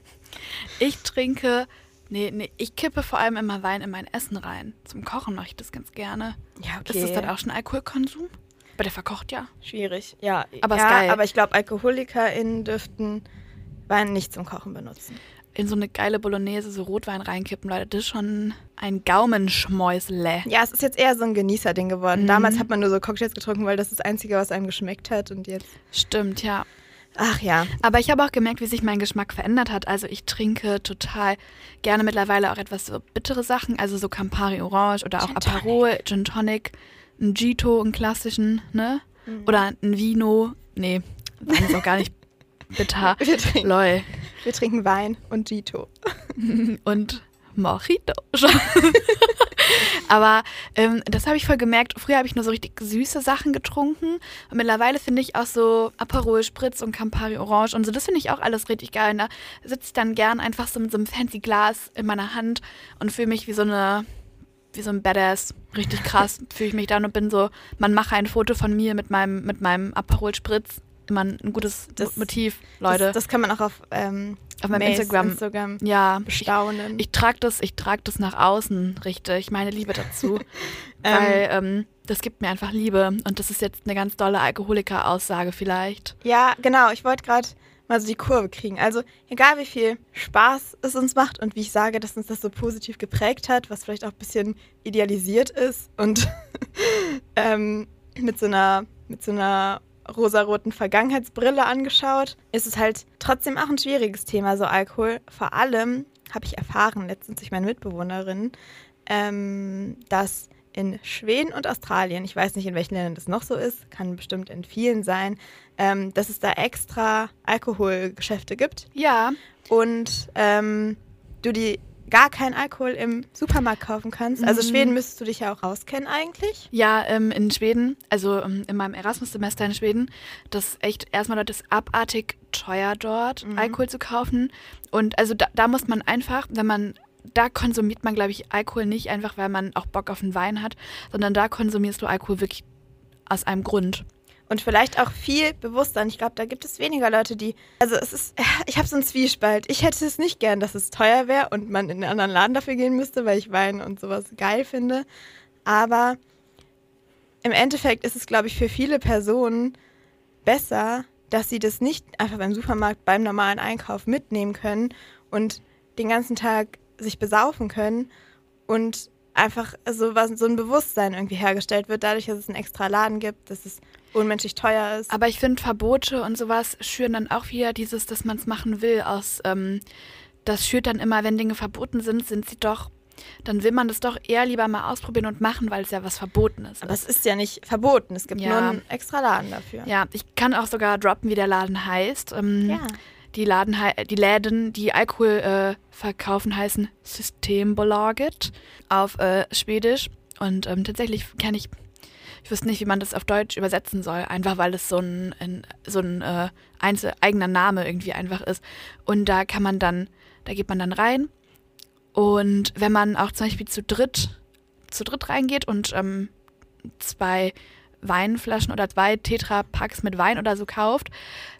ich trinke Nee, nee, ich kippe vor allem immer Wein in mein Essen rein. Zum Kochen mache ich das ganz gerne. Ja, Ist das dann auch schon Alkoholkonsum? Aber der verkocht ja. schwierig? Ja, Aber ist ja, geil. aber ich glaube, AlkoholikerInnen dürften Wein nicht zum Kochen benutzen. In so eine geile Bolognese so Rotwein reinkippen, Leute, das ist schon ein Gaumenschmäusle. Ja, es ist jetzt eher so ein Genießerding geworden. Mhm. Damals hat man nur so Cocktails getrunken, weil das ist das Einzige, was einem geschmeckt hat. Und jetzt. Stimmt, ja. Ach ja. Aber ich habe auch gemerkt, wie sich mein Geschmack verändert hat. Also ich trinke total gerne mittlerweile auch etwas so bittere Sachen, also so Campari Orange oder auch Gin Aperol, Gin Tonic, ein Gito, einen klassischen, ne? Mhm. Oder ein Vino. Nee, Wein ist auch gar nicht bitter. Wir trinken, Lol. wir trinken Wein und Gito. Und Mojito. Aber ähm, das habe ich voll gemerkt. Früher habe ich nur so richtig süße Sachen getrunken. Und mittlerweile finde ich auch so Aperol Spritz und Campari Orange und so. Das finde ich auch alles richtig geil. Und da sitze ich dann gern einfach so mit so einem fancy Glas in meiner Hand und fühle mich wie so eine, wie so ein Badass. Richtig krass fühle ich mich dann und bin so, man mache ein Foto von mir mit meinem, mit meinem Aperol Spritz. Immer ein gutes Das- Motiv, Leute. Das, das kann man auch auf, ähm, Auf meinem Instagram. Instagram ja, bestaunen. ich trage das, ich trage das nach außen, richtig, meine Liebe dazu. Ähm. weil ähm, das gibt mir einfach Liebe. Und das ist jetzt eine ganz dolle Alkoholiker-Aussage vielleicht. Ja, genau. Ich wollte gerade mal so die Kurve kriegen. Also egal wie viel Spaß es uns macht und wie ich sage, dass uns das so positiv geprägt hat, was vielleicht auch ein bisschen idealisiert ist und ähm, mit so einer mit so einer rosaroten Vergangenheitsbrille angeschaut, ist es halt trotzdem auch ein schwieriges Thema, so Alkohol. Vor allem habe ich erfahren letztens durch meine Mitbewohnerin, ähm, dass in Schweden und Australien, ich weiß nicht, in welchen Ländern das noch so ist, kann bestimmt in vielen sein, ähm, dass es da extra Alkoholgeschäfte gibt Ja, und ähm, du die gar keinen Alkohol im Supermarkt kaufen kannst. Also Mhm. Schweden müsstest du dich ja auch auskennen eigentlich. ja, ähm, in Schweden, also ähm, in meinem Erasmus-Semester in Schweden, das ist echt erstmal dort ist abartig teuer dort, Mhm. Alkohol zu kaufen. Und also da, da muss man einfach, wenn man da konsumiert man, glaube ich, Alkohol nicht einfach, weil man auch Bock auf einen Wein hat, sondern da konsumierst du Alkohol wirklich aus einem Grund. Und vielleicht auch viel bewusster. Und ich glaube, da gibt es weniger Leute, die. Also es ist. Ich habe so einen Zwiespalt. Ich hätte es nicht gern, dass es teuer wäre und man in einen anderen Laden dafür gehen müsste, weil ich Wein und sowas geil finde. Aber im Endeffekt ist es, glaube ich, für viele Personen besser, dass sie das nicht einfach beim Supermarkt beim normalen Einkauf mitnehmen können und den ganzen Tag sich besaufen können und einfach so, was, so ein Bewusstsein irgendwie hergestellt wird, dadurch, dass es einen extra Laden gibt, dass es unmenschlich teuer ist. Aber ich finde, Verbote und sowas schüren dann auch wieder dieses, dass man es machen will, aus, ähm, das schürt dann immer, wenn Dinge verboten sind, sind sie doch, dann will man das doch eher lieber mal ausprobieren und machen, weil es ja was Verbotenes Aber ist. es ist ja nicht verboten, es gibt Ja. nur einen extra Laden dafür. Ja, ich kann auch sogar droppen, wie der Laden heißt. Ähm, Ja. Die, Laden, hei- die Läden, die Alkohol äh, verkaufen, heißen Systembolaget auf äh, Schwedisch. Und ähm, tatsächlich kann ich, ich wüsste nicht, wie man das auf Deutsch übersetzen soll, einfach weil es so ein, ein, so ein äh, einzel eigener Name irgendwie einfach ist. Und da kann man dann, da geht man dann rein. Und wenn man auch zum Beispiel zu dritt, zu dritt reingeht und ähm, zwei Weinflaschen oder zwei Tetra-Packs mit Wein oder so kauft,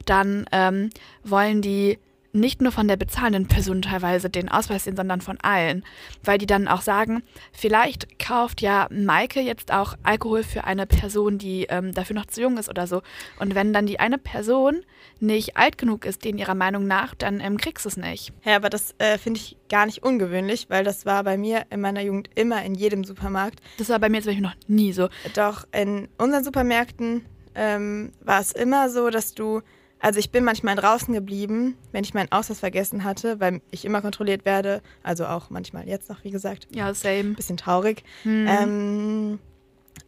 dann ähm, wollen die nicht nur von der bezahlenden Person teilweise den Ausweis sehen, sondern von allen. Weil die dann auch sagen, vielleicht kauft ja Maike jetzt auch Alkohol für eine Person, die ähm, dafür noch zu jung ist oder so. Und wenn dann die eine Person nicht alt genug ist, denen ihrer Meinung nach, dann ähm, kriegst du es nicht. Ja, aber das äh, finde ich gar nicht ungewöhnlich, weil das war bei mir in meiner Jugend immer in jedem Supermarkt. Das war bei mir zum Beispiel noch nie so. Doch in unseren Supermärkten ähm, war es immer so, dass du, also ich bin manchmal draußen geblieben, wenn ich meinen Ausweis vergessen hatte, weil ich immer kontrolliert werde, also auch manchmal jetzt noch, wie gesagt, Ja, same. bisschen traurig. Hm. Ähm,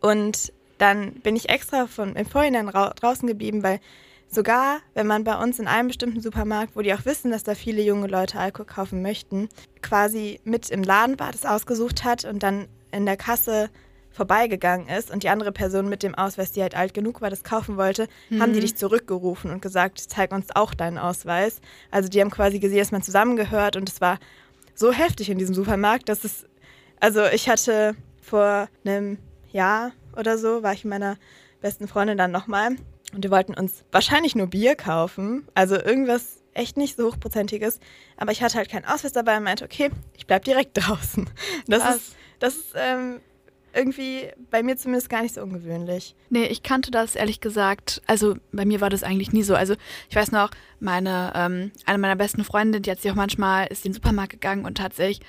und dann bin ich extra von, im Vorhinein rau draußen geblieben, weil sogar, wenn man bei uns in einem bestimmten Supermarkt, wo die auch wissen, dass da viele junge Leute Alkohol kaufen möchten, quasi mit im Laden war, das ausgesucht hat und dann in der Kasse vorbeigegangen ist und die andere Person mit dem Ausweis, die halt alt genug war, das kaufen wollte, haben die dich zurückgerufen und gesagt, zeig uns auch deinen Ausweis. Also die haben quasi gesehen, dass man zusammengehört und es war so heftig in diesem Supermarkt, dass es, also ich hatte vor einem Jahr oder so, war ich mit meiner besten Freundin dann nochmal und wir wollten uns wahrscheinlich nur Bier kaufen, also irgendwas echt nicht so hochprozentiges. Aber ich hatte halt keinen Ausweis dabei und meinte, okay, ich bleib direkt draußen. Das Krass. ist, das ist ähm, irgendwie bei mir zumindest gar nicht so ungewöhnlich. Nee, ich kannte das ehrlich gesagt. Also bei mir war das eigentlich nie so. Also ich weiß noch, meine, ähm, eine meiner besten Freundinnen, die hat sich auch manchmal, ist in den Supermarkt gegangen und hat sich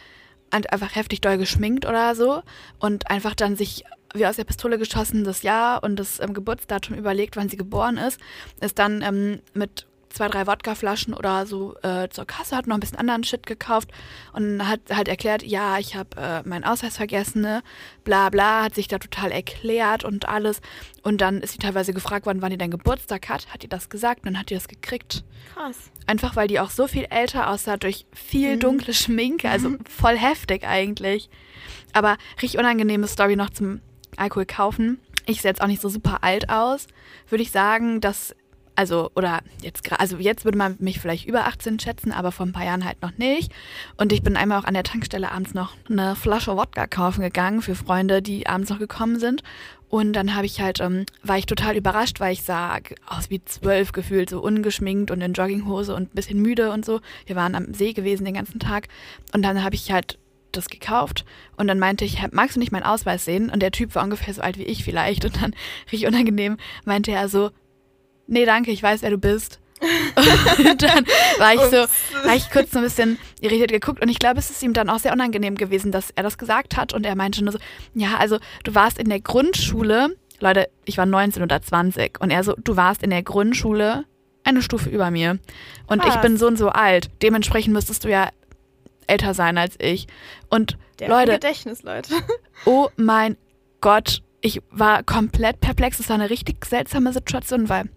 ein- einfach heftig doll geschminkt oder so und einfach dann sich wie aus der Pistole geschossen das Jahr und das ähm, Geburtsdatum überlegt, wann sie geboren ist, ist dann ähm, mit zwei, drei Wodkaflaschen oder so äh, zur Kasse, hat noch ein bisschen anderen Shit gekauft und hat halt erklärt, ja, ich habe äh, meinen Ausweis vergessen, ne? bla bla, hat sich da total erklärt und alles. Und dann ist sie teilweise gefragt worden, wann die dein Geburtstag hat, hat die das gesagt und dann hat die das gekriegt. Krass. Einfach weil die auch so viel älter aussah durch viel Mhm. dunkle Schminke, also voll heftig eigentlich. Aber richtig unangenehme Story noch zum Alkohol kaufen. Ich sehe jetzt auch nicht so super alt aus. Würde ich sagen, dass, also, oder jetzt also jetzt würde man mich vielleicht über 18 schätzen, aber vor ein paar Jahren halt noch nicht. Und ich bin einmal auch an der Tankstelle abends noch eine Flasche Wodka kaufen gegangen für Freunde, die abends noch gekommen sind. Und dann habe ich halt, ähm, war ich total überrascht, weil ich sah aus wie zwölf gefühlt, so ungeschminkt und in Jogginghose und ein bisschen müde und so. Wir waren am See gewesen den ganzen Tag. Und dann habe ich halt das gekauft und dann meinte ich, "Hä, magst du nicht meinen Ausweis sehen? Und der Typ war ungefähr so alt wie ich vielleicht und dann richtig unangenehm meinte er so, nee, danke, ich weiß, wer du bist. und dann war ich so, war ich kurz so ein bisschen irritiert geguckt und ich glaube, es ist ihm dann auch sehr unangenehm gewesen, dass er das gesagt hat und er meinte nur so, ja, also du warst in der Grundschule, Leute, ich war 19 oder 20 und er so, du warst in der Grundschule eine Stufe über mir und ich Krass. bin so und so alt, dementsprechend müsstest du ja älter sein als ich und Der Leute, Gedächtnis, Leute. oh mein Gott, ich war komplett perplex. Es war eine richtig seltsame Situation, weil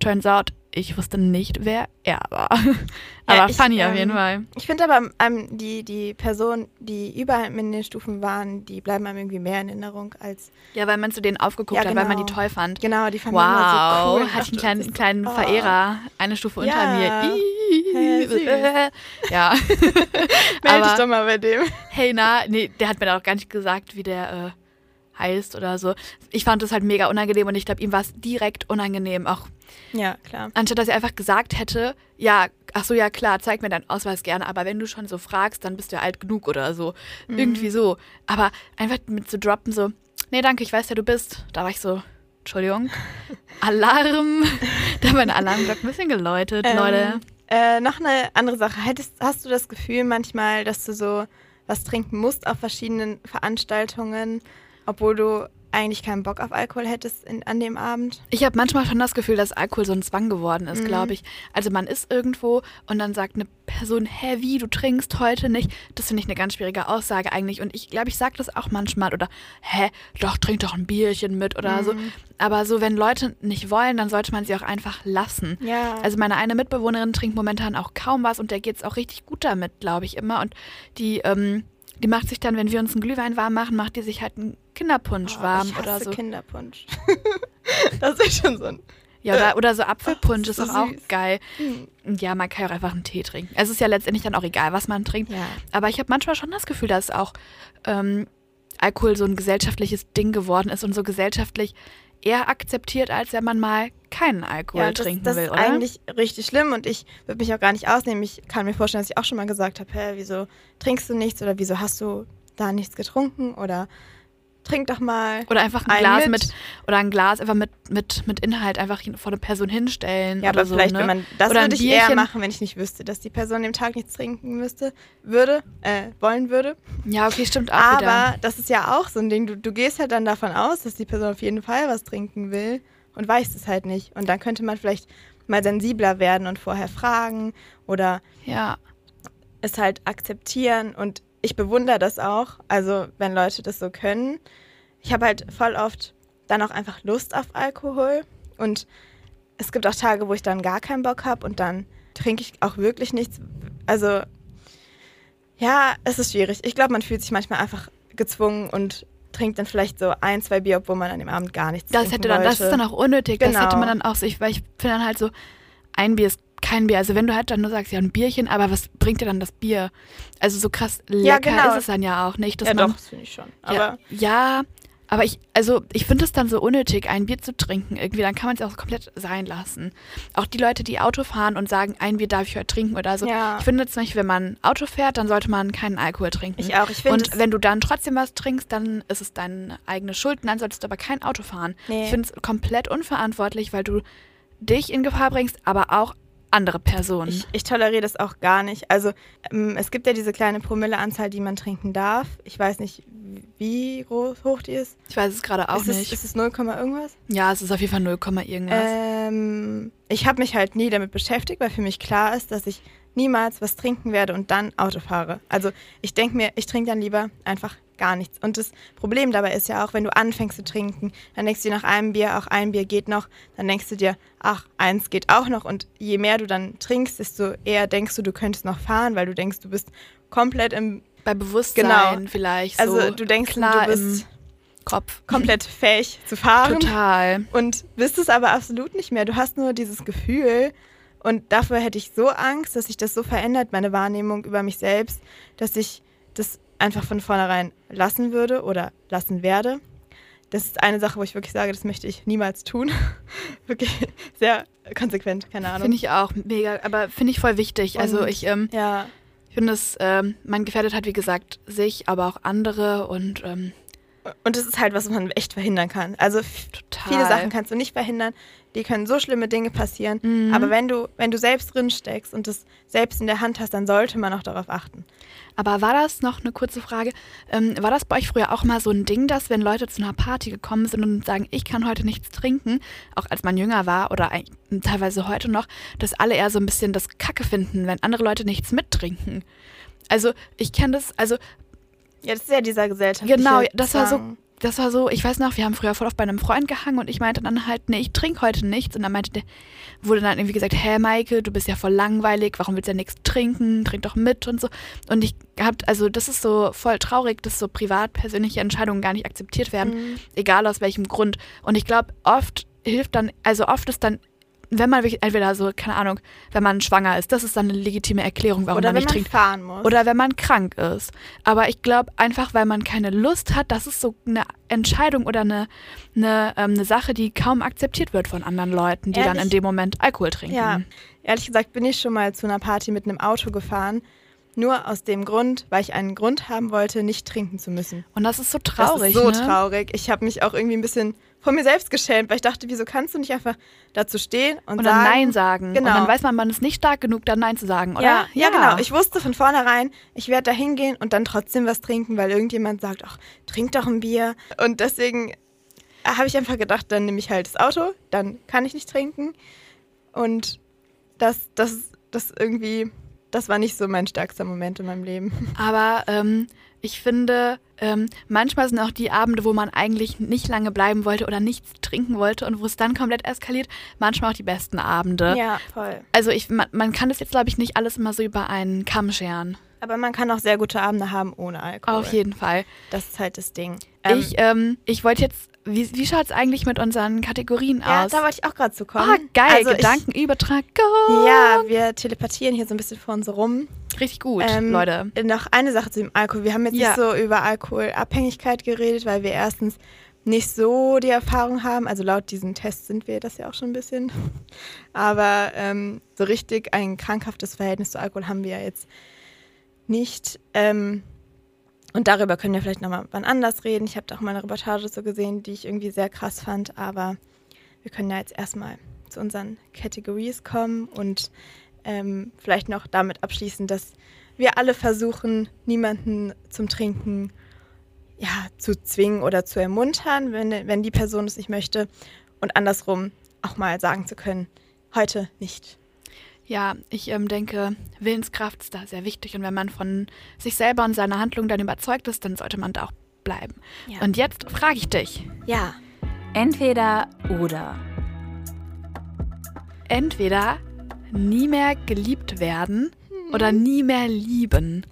turns out, ich wusste nicht, wer er war. Aber ich, funny auf ähm, jeden Fall. Ich finde aber, ähm, die, die Personen, die überall in den Stufen waren, die bleiben einem irgendwie mehr in Erinnerung als. Ja, weil man zu denen aufgeguckt Ja, hat, weil man die genau. toll fand. Genau, die fanden wir immer so Wow, cool. hatte ich einen kleinen, so, kleinen oh. Verehrer, eine Stufe unter Ja. mir. Süß. ja. Meld dich doch mal bei dem. hey, na, nee, der hat mir da auch gar nicht gesagt, wie der äh, heißt oder so. Ich fand das halt mega unangenehm und ich glaube, ihm war es direkt unangenehm. Auch Ja, klar. anstatt dass er einfach gesagt hätte, ja, ach so, ja klar, zeig mir deinen Ausweis gerne, aber wenn du schon so fragst, dann bist du ja alt genug oder so. Mhm. Irgendwie so. Aber einfach mit zu droppen, so, nee, danke, ich weiß, wer du bist. Da war ich so, Entschuldigung, Alarm. da haben meine Alarmglocken ein bisschen geläutet, Leute. Ähm, äh, noch eine andere Sache. Hättest, hast du das Gefühl manchmal, dass du so was trinken musst auf verschiedenen Veranstaltungen, obwohl du eigentlich keinen Bock auf Alkohol hättest in, an dem Abend? Ich habe manchmal schon das Gefühl, dass Alkohol so ein Zwang geworden ist, Mhm. glaube ich. Also man ist irgendwo und dann sagt eine Person, hä, wie, du trinkst heute nicht? Das finde ich eine ganz schwierige Aussage eigentlich. Und ich glaube, ich sage das auch manchmal. Oder, hä, doch, trink doch ein Bierchen mit oder so. Mhm. Aber so, wenn Leute nicht wollen, dann sollte man sie auch einfach lassen. Ja. Also meine eine Mitbewohnerin trinkt momentan auch kaum was und der geht es auch richtig gut damit, glaube ich immer. Und die, ähm, die macht sich dann, wenn wir uns einen Glühwein warm machen, macht die sich halt einen Kinderpunsch Oh, warm ich hasse oder so. Kinderpunsch. das ist schon so ein. Ja, oder, oder so Apfelpunsch Oh, ist so auch süß. geil. Hm. Ja, man kann ja auch einfach einen Tee trinken. Es ist ja letztendlich dann auch egal, was man trinkt. Ja. Aber ich habe manchmal schon das Gefühl, dass auch ähm, Alkohol so ein gesellschaftliches Ding geworden ist und so gesellschaftlich eher akzeptiert, als wenn man mal keinen Alkohol Ja, das, trinken das will, ist oder? eigentlich richtig schlimm und ich würde mich auch gar nicht ausnehmen. Ich kann mir vorstellen, dass ich auch schon mal gesagt habe, hä, wieso trinkst du nichts oder wieso hast du da nichts getrunken oder trink doch mal. oder einfach ein Ein Glas mit. mit. oder ein Glas einfach mit, mit, mit Inhalt einfach vor eine Person hinstellen. Ja, oder aber so, vielleicht, ne? wenn man, das Oder würde ich eher Bierchen. machen, wenn ich nicht wüsste, dass die Person dem Tag nichts trinken müsste, würde, äh, wollen würde. Ja, okay, stimmt auch wieder. Aber das ist ja auch so ein Ding, du, du gehst halt dann davon aus, dass die Person auf jeden Fall was trinken will und weiß es halt nicht. Und dann könnte man vielleicht mal sensibler werden und vorher fragen oder Ja, es halt akzeptieren und ich bewundere das auch, also wenn Leute das so können. Ich habe halt voll oft dann auch einfach Lust auf Alkohol und es gibt auch Tage, wo ich dann gar keinen Bock habe und dann trinke ich auch wirklich nichts. Also ja, es ist schwierig. Ich glaube, man fühlt sich manchmal einfach gezwungen und trinkt dann vielleicht so ein, zwei Bier, obwohl man an dem Abend gar nichts das hätte dann, wollte. das ist dann auch unnötig. Das Genau. hätte man dann auch so, ich, weil ich finde dann halt so, ein Bier ist kein Bier. Also wenn du halt dann nur sagst, ja, ein Bierchen, aber was bringt dir dann das Bier? Also so krass lecker Ja, genau. ist es dann ja auch nicht. Dass ja, man, doch, das finde ich schon. Aber ja, ja, Aber ich, also ich finde es dann so unnötig, ein Bier zu trinken. Irgendwie, dann kann man es auch komplett sein lassen. Auch die Leute, die Auto fahren und sagen, ein Bier darf ich heute trinken oder so. Ja. Ich finde zum Beispiel, wenn man Auto fährt, dann sollte man keinen Alkohol trinken. Ich auch. Ich finde Und wenn du dann trotzdem was trinkst, dann ist es deine eigene Schuld. Und dann solltest du aber kein Auto fahren. Nee. Ich finde es komplett unverantwortlich, weil du dich in Gefahr bringst, aber auch andere Personen. Ich, ich toleriere das auch gar nicht. Also ähm, es gibt ja diese kleine Promilleanzahl, die man trinken darf. Ich weiß nicht, wie groß, hoch die ist. Ich weiß es gerade auch ist es, nicht. Ist es 0, irgendwas? ja, es ist auf jeden Fall 0, irgendwas. Ähm, ich habe mich halt nie damit beschäftigt, weil für mich klar ist, dass ich niemals was trinken werde und dann Auto fahre. Also ich denke mir, ich trinke dann lieber einfach gar nichts. Und das Problem dabei ist ja auch, wenn du anfängst zu trinken, dann denkst du dir nach einem Bier, auch ein Bier geht noch, dann denkst du dir, ach, eins geht auch noch. Und je mehr du dann trinkst, desto eher denkst du, du könntest noch fahren, weil du denkst, du bist komplett im, Bei Bewusstsein genau. vielleicht. also so du denkst, klar du bist Kopf. komplett fähig zu fahren. Total. Und bist es aber absolut nicht mehr. Du hast nur dieses Gefühl. Und dafür hätte ich so Angst, dass sich das so verändert, meine Wahrnehmung über mich selbst, dass ich das einfach von vornherein lassen würde oder lassen werde. Das ist eine Sache, wo ich wirklich sage, das möchte ich niemals tun. wirklich sehr konsequent, keine Ahnung. Finde ich auch mega, aber finde ich voll wichtig. also Und- ich, ähm, ja, ich finde es, ähm, man gefährdet hat, wie gesagt, sich, aber auch andere und ähm, und das ist halt, was man echt verhindern kann. Also total. viele Sachen kannst du nicht verhindern. Die können so schlimme Dinge passieren. Mhm. Aber wenn du, wenn du selbst drin steckst und das selbst in der Hand hast, dann sollte man auch darauf achten. Aber war das noch eine kurze Frage? Ähm, war das bei euch früher auch mal so ein Ding, dass wenn Leute zu einer Party gekommen sind und sagen, ich kann heute nichts trinken, auch als man jünger war oder teilweise heute noch, dass alle eher so ein bisschen das Kacke finden, wenn andere Leute nichts mittrinken? Also ich kenne das, also Ja, das ist ja dieser gesellschaftliche Genau, das war so. Das war so, ich weiß noch, wir haben früher voll oft bei einem Freund gehangen und ich meinte dann halt, nee, ich trinke heute nichts. Und dann meinte der, wurde dann irgendwie gesagt, hä, Maike, du bist ja voll langweilig, warum willst du ja nichts trinken? Trink doch mit und so. Und ich hab, also das ist so voll traurig, dass so privat persönliche Entscheidungen gar nicht akzeptiert werden, Mhm. egal aus welchem Grund. Und ich glaube, oft hilft dann, also oft ist dann, wenn man wirklich, entweder so, keine Ahnung, wenn man schwanger ist, das ist dann eine legitime Erklärung, warum Oder man wenn nicht man trinkt. fahren muss. Oder wenn man krank ist. Aber ich glaube einfach, weil man keine Lust hat, das ist so eine Entscheidung oder eine, eine, ähm, eine Sache, die kaum akzeptiert wird von anderen Leuten, die dann Ehrlich? in dem Moment Alkohol trinken. ja, ehrlich gesagt bin ich schon mal zu einer Party mit einem Auto gefahren. Nur aus dem Grund, weil ich einen Grund haben wollte, nicht trinken zu müssen. Und das ist so traurig. das ist so ne? traurig. Ich habe mich auch irgendwie ein bisschen von mir selbst geschämt, weil ich dachte, wieso kannst du nicht einfach dazu stehen und, Und sagen, dann Nein sagen. Genau. Und dann weiß man, man ist nicht stark genug, dann Nein zu sagen, oder? Ja, ja, genau. Ich wusste von vornherein, ich werde da hingehen und dann trotzdem was trinken, weil irgendjemand sagt, ach, trink doch ein Bier. Und deswegen habe ich einfach gedacht, dann nehme ich halt das Auto, dann kann ich nicht trinken. Und das, das, das irgendwie, das war nicht so mein stärkster Moment in meinem Leben. Aber ähm, ich finde, ähm, manchmal sind auch die Abende, wo man eigentlich nicht lange bleiben wollte oder nichts trinken wollte und wo es dann komplett eskaliert, manchmal auch die besten Abende. Ja, voll. Also ich, man, man kann das jetzt, glaube ich, nicht alles immer so über einen Kamm scheren. Aber man kann auch sehr gute Abende haben ohne Alkohol. Auf jeden Fall. Das ist halt das Ding. ich ähm, ich wollte jetzt, wie, wie schaut es eigentlich mit unseren Kategorien ja, aus? da wollte ich auch gerade zu kommen. Ah, geil, Also Gedankenübertragung. Ja, wir telepathieren hier so ein bisschen vor uns rum. Richtig gut, Ähm, Leute. Noch eine Sache zu dem Alkohol. Wir haben jetzt Ja. nicht so über Alkoholabhängigkeit geredet, weil wir erstens nicht so die Erfahrung haben. Also laut diesen Tests sind wir das ja auch schon ein bisschen. Aber ähm, so richtig ein krankhaftes Verhältnis zu Alkohol haben wir ja jetzt nicht. Ähm, und darüber können wir vielleicht nochmal wann anders reden. Ich habe da auch mal eine Reportage so gesehen, die ich irgendwie sehr krass fand. Aber wir können ja jetzt erstmal zu unseren Categories kommen und ähm, vielleicht noch damit abschließen, dass wir alle versuchen, niemanden zum Trinken ja, zu zwingen oder zu ermuntern, wenn, wenn die Person es nicht möchte. Und andersrum auch mal sagen zu können, heute nicht. Ja, ich ähm, denke, Willenskraft ist da sehr wichtig und wenn man von sich selber und seiner Handlung dann überzeugt ist, dann sollte man da auch bleiben. Ja. Und jetzt frage ich dich, Ja, Entweder oder. entweder nie mehr geliebt werden oder nie mehr lieben.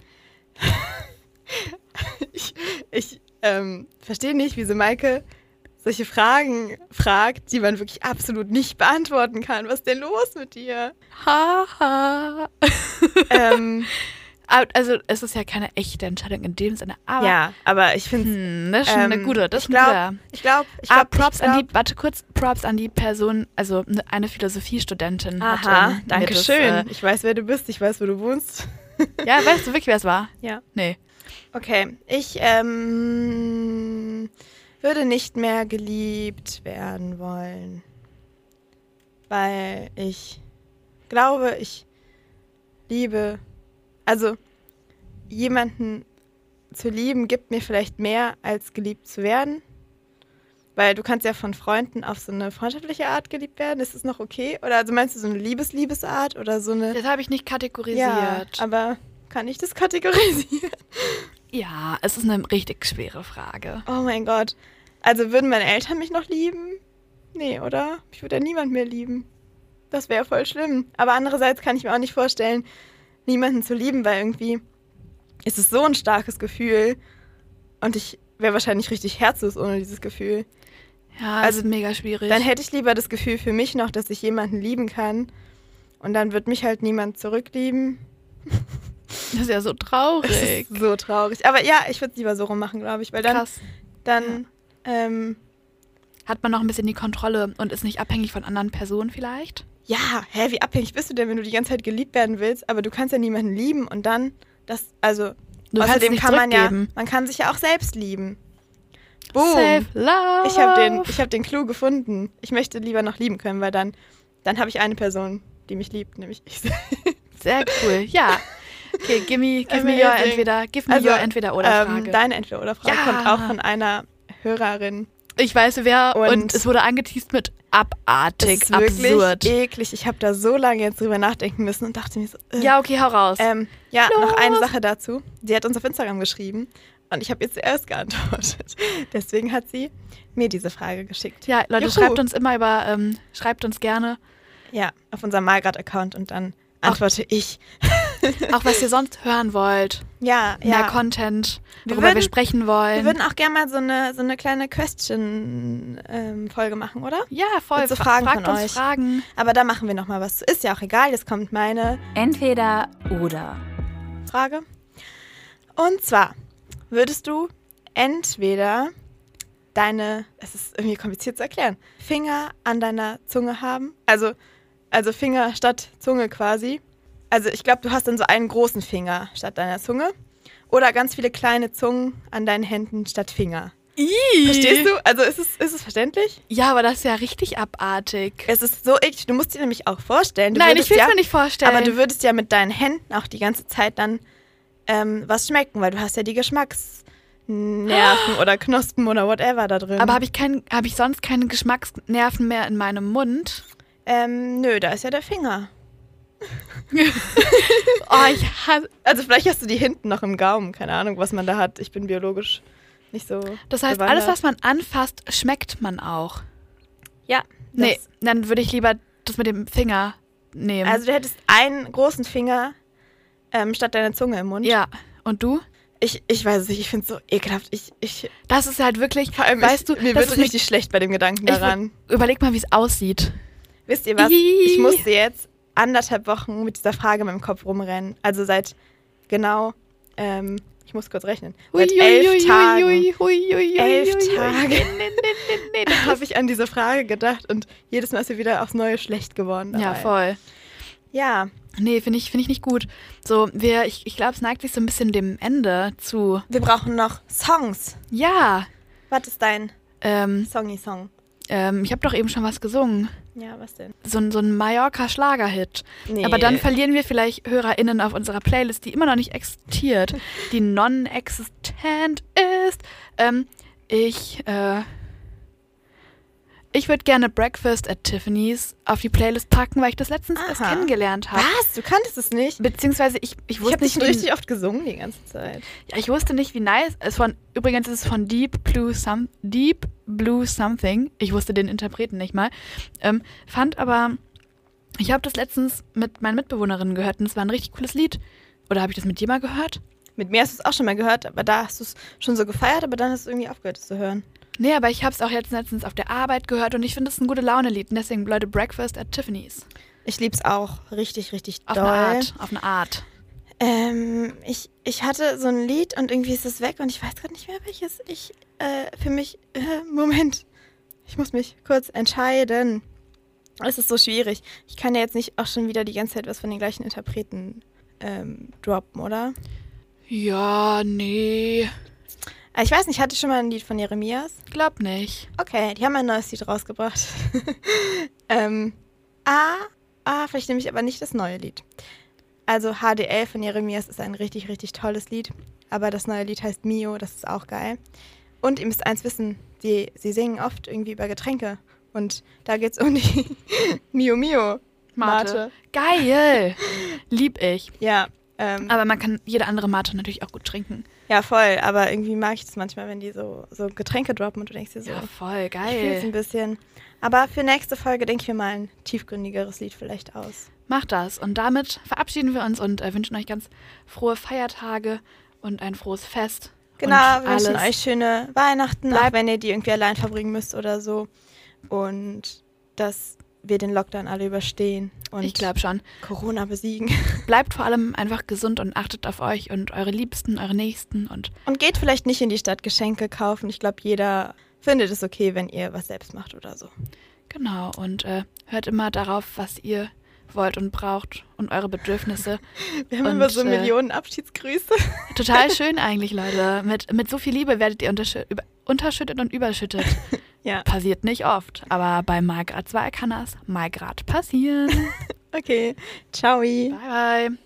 ich, ich ähm, verstehe nicht, wieso Maike solche Fragen fragt, die man wirklich absolut nicht beantworten kann. Was ist denn los mit dir? Haha. ähm, Ah, Also es ist ja keine echte Entscheidung in dem Sinne, aber ja, aber ich finde hm, das ist schon eine ähm, gute. Das ich ist ein glaub, guter. Ich glaube, ich Ah, glaube, Props ich glaub, an die, warte kurz, Props an die Person, also ne- eine Philosophiestudentin. Aha, mir danke das, schön. Äh, ich weiß, wer du bist, ich weiß, wo du wohnst. ja, weißt du wirklich, wer es war? Ja. Nee. Okay, ich ähm, würde nicht mehr geliebt werden wollen, weil ich glaube, ich liebe, also jemanden zu lieben gibt mir vielleicht mehr als geliebt zu werden, weil du kannst ja von Freunden auf so eine freundschaftliche Art geliebt werden. Ist das noch okay? Oder also meinst du so eine Liebes-Liebesart oder so eine? Das habe ich nicht kategorisiert. Ja, aber kann ich das kategorisieren? Ja, es ist eine richtig schwere Frage. Oh mein Gott. Also würden meine Eltern mich noch lieben? Nee, oder? Ich würde ja niemand mehr lieben. Das wäre voll schlimm. Aber andererseits kann ich mir auch nicht vorstellen, niemanden zu lieben, weil irgendwie ist es so ein starkes Gefühl und ich wäre wahrscheinlich richtig herzlos ohne dieses Gefühl. Ja, Also, mega schwierig. Dann hätte ich lieber das Gefühl für mich noch, dass ich jemanden lieben kann und dann wird mich halt niemand zurücklieben. Das ist ja so traurig. so traurig. Aber ja, ich würde es lieber so rummachen, glaube ich, weil dann, Krass. dann ähm, Hat man noch ein bisschen die Kontrolle und ist nicht abhängig von anderen Personen vielleicht? Ja, hä, wie abhängig bist du denn, wenn du die ganze Zeit geliebt werden willst, aber du kannst ja niemanden lieben und dann das, also Du außerdem kann man ja, man kann sich ja auch selbst lieben. Boom. Self love. Ich habe den, ich habe den Clou gefunden. Ich möchte lieber noch lieben können, weil dann, dann habe ich eine Person, die mich liebt, nämlich ich. Sehr cool. Ja. Okay, give me, give me your entweder, give me Also, your entweder oder Frage. Ähm, deine entweder oder Frage Ja. kommt auch von einer Hörerin. ich weiß wer und, Und- es wurde angeteased mit abartig, ist wirklich absurd. eklig. Ich habe da so lange jetzt drüber nachdenken müssen und dachte mir so, äh. Ja, okay, hau raus. Ähm, ja, noch eine Los. Sache dazu. Sie hat uns auf Instagram geschrieben und ich habe ihr zuerst geantwortet. Deswegen hat sie mir diese Frage geschickt. ja, Leute, Juhu. schreibt uns immer über, ähm, schreibt uns gerne, Ja, auf unserem Malgrad-Account und dann antworte ich. auch was ihr sonst hören wollt. Ja, Mehr ja. Content, Wir worüber wir würden- sprechen wollen. Wir würden auch gerne mal so eine, so eine kleine Question-Folge machen, oder? ja, voll. mit so Fra- Fragen Fragt von uns euch. Fragen. Aber da machen wir noch mal was. Ist ja auch egal, jetzt kommt meine Entweder oder. Frage. Und zwar, würdest du entweder deine, es ist irgendwie kompliziert zu erklären, Finger an deiner Zunge haben? Also, also Finger statt Zunge quasi. Also ich glaube, du hast dann so einen großen Finger statt deiner Zunge. Oder ganz viele kleine Zungen an deinen Händen statt Finger. Verstehst du? Also ist es, ist es verständlich? Ja, aber das ist ja richtig abartig. Es ist so eklig. Du musst dir nämlich auch vorstellen. Du Nein, ich will es ja, mir nicht vorstellen. Aber du würdest ja mit deinen Händen auch die ganze Zeit dann ähm, was schmecken, weil du hast ja die Geschmacksnerven oder Knospen oder whatever da drin. aber habe ich, kein, hab ich sonst keine Geschmacksnerven mehr in meinem Mund? ähm, nö, da ist ja der Finger. Oh, ich hasse. Also vielleicht hast du die hinten noch im Gaumen, keine Ahnung, was man da hat. Ich bin biologisch nicht so. Das heißt, bewandert. alles, was man anfasst, schmeckt man auch. Ja. Nee, dann würde ich lieber das mit dem Finger nehmen. Also du hättest einen großen Finger ähm, statt deiner Zunge im Mund. ja. Und du? Ich, ich weiß es nicht, ich finde es so ekelhaft. Ich, ich, Das ist halt wirklich, vor allem, weißt ich, du, mir wird richtig schlecht bei dem Gedanken daran. überleg mal, wie es aussieht. Wisst ihr was? Ih. Ich musste jetzt anderthalb Wochen mit dieser Frage in meinem Kopf rumrennen. Also seit genau, ähm, ich muss kurz rechnen, seit elf Tagen. Elf Tage. Habe ich an diese Frage gedacht und jedes Mal ist mir wieder aufs Neue schlecht geworden. Ja, dabei. voll. Ja, Nee, finde ich, find ich nicht gut. So, wir, ich, ich glaube, es neigt sich so ein bisschen dem Ende zu. wir brauchen noch Songs. Ja, Was ist dein ähm, Songy-Song? ähm, ich habe doch eben schon was gesungen. Ja, was denn? So, ein- so ein Mallorca-Schlager-Hit. Nee. Aber dann verlieren wir vielleicht HörerInnen auf unserer Playlist, die immer noch nicht existiert, die non-existent ist. Ähm, ich, äh, ich würde gerne Breakfast at Tiffany's auf die Playlist packen, weil ich das letztens erst Aha. kennengelernt habe. Was? Du kanntest es nicht? Beziehungsweise ich, ich Ich wusste habe dich nicht, schon wie, richtig oft gesungen die ganze Zeit. ja, ich wusste nicht, wie nice es von. Übrigens ist es von Deep Blue Some, Deep Blue Something. Ich wusste den Interpreten nicht mal. Ähm, fand aber, ich habe das letztens mit meinen Mitbewohnerinnen gehört und es war ein richtig cooles Lied. Oder habe ich das mit dir mal gehört? Mit mir hast du es auch schon mal gehört, aber da hast du es schon so gefeiert, aber dann hast du irgendwie aufgehört, es zu hören. Nee, aber ich habe es auch jetzt letztens auf der Arbeit gehört und ich finde es ein gute Laune-Lied. Und deswegen Leute Breakfast at Tiffany's. Ich lieb's auch richtig, richtig Auf doll. eine Art. Auf eine Art. Ähm, ich, ich hatte so ein Lied und irgendwie ist es weg und ich weiß gerade nicht mehr, welches ich äh, für mich. Äh, Moment. Ich muss mich kurz entscheiden. Es ist so schwierig. Ich kann ja jetzt nicht auch schon wieder die ganze Zeit was von den gleichen Interpreten ähm, droppen, oder? Ja, nee. Äh, Ich weiß nicht, hatte schon mal ein Lied von Jeremias? Glaub nicht. Okay, die haben ein neues Lied rausgebracht. ähm, ah, ah, vielleicht nehme ich aber nicht das neue Lied. Also HDL von Jeremias ist ein richtig, richtig tolles Lied. Aber das neue Lied heißt Mio, das ist auch geil. Und ihr müsst eins wissen, die, sie singen oft irgendwie über Getränke. Und da geht es um die Mio Mio Mate. Geil. Lieb ich. Ja, ähm, Aber man kann jede andere Mate natürlich auch gut trinken. ja, voll. Aber irgendwie mag ich es manchmal, wenn die so, so Getränke droppen und du denkst dir so, Ja, voll Ich geil. ein bisschen. Aber für nächste Folge denke ich mir mal ein tiefgründigeres Lied vielleicht aus. Macht das. Und damit verabschieden wir uns und äh, wünschen euch ganz frohe Feiertage und ein frohes Fest. Genau, wir wünschen euch schöne Weihnachten, auch Bleibt- wenn ihr die irgendwie allein verbringen müsst oder so. Und dass wir den Lockdown alle überstehen und Ich glaube schon. Corona besiegen. Bleibt vor allem einfach gesund und achtet auf euch und eure Liebsten, eure Nächsten und Und geht vielleicht nicht in die Stadt Geschenke kaufen. Ich glaube, jeder findet es okay, wenn ihr was selbst macht oder so. genau. Und äh, hört immer darauf, was ihr wollt und braucht und eure Bedürfnisse. Wir haben Und, immer so äh, Millionen Abschiedsgrüße. Total schön eigentlich, Leute. Mit, mit so viel Liebe werdet ihr über, unterschüttet und überschüttet. Ja, Passiert nicht oft, aber bei mal grad 2 kann das mal grad passieren. okay. Ciao. bye, bye.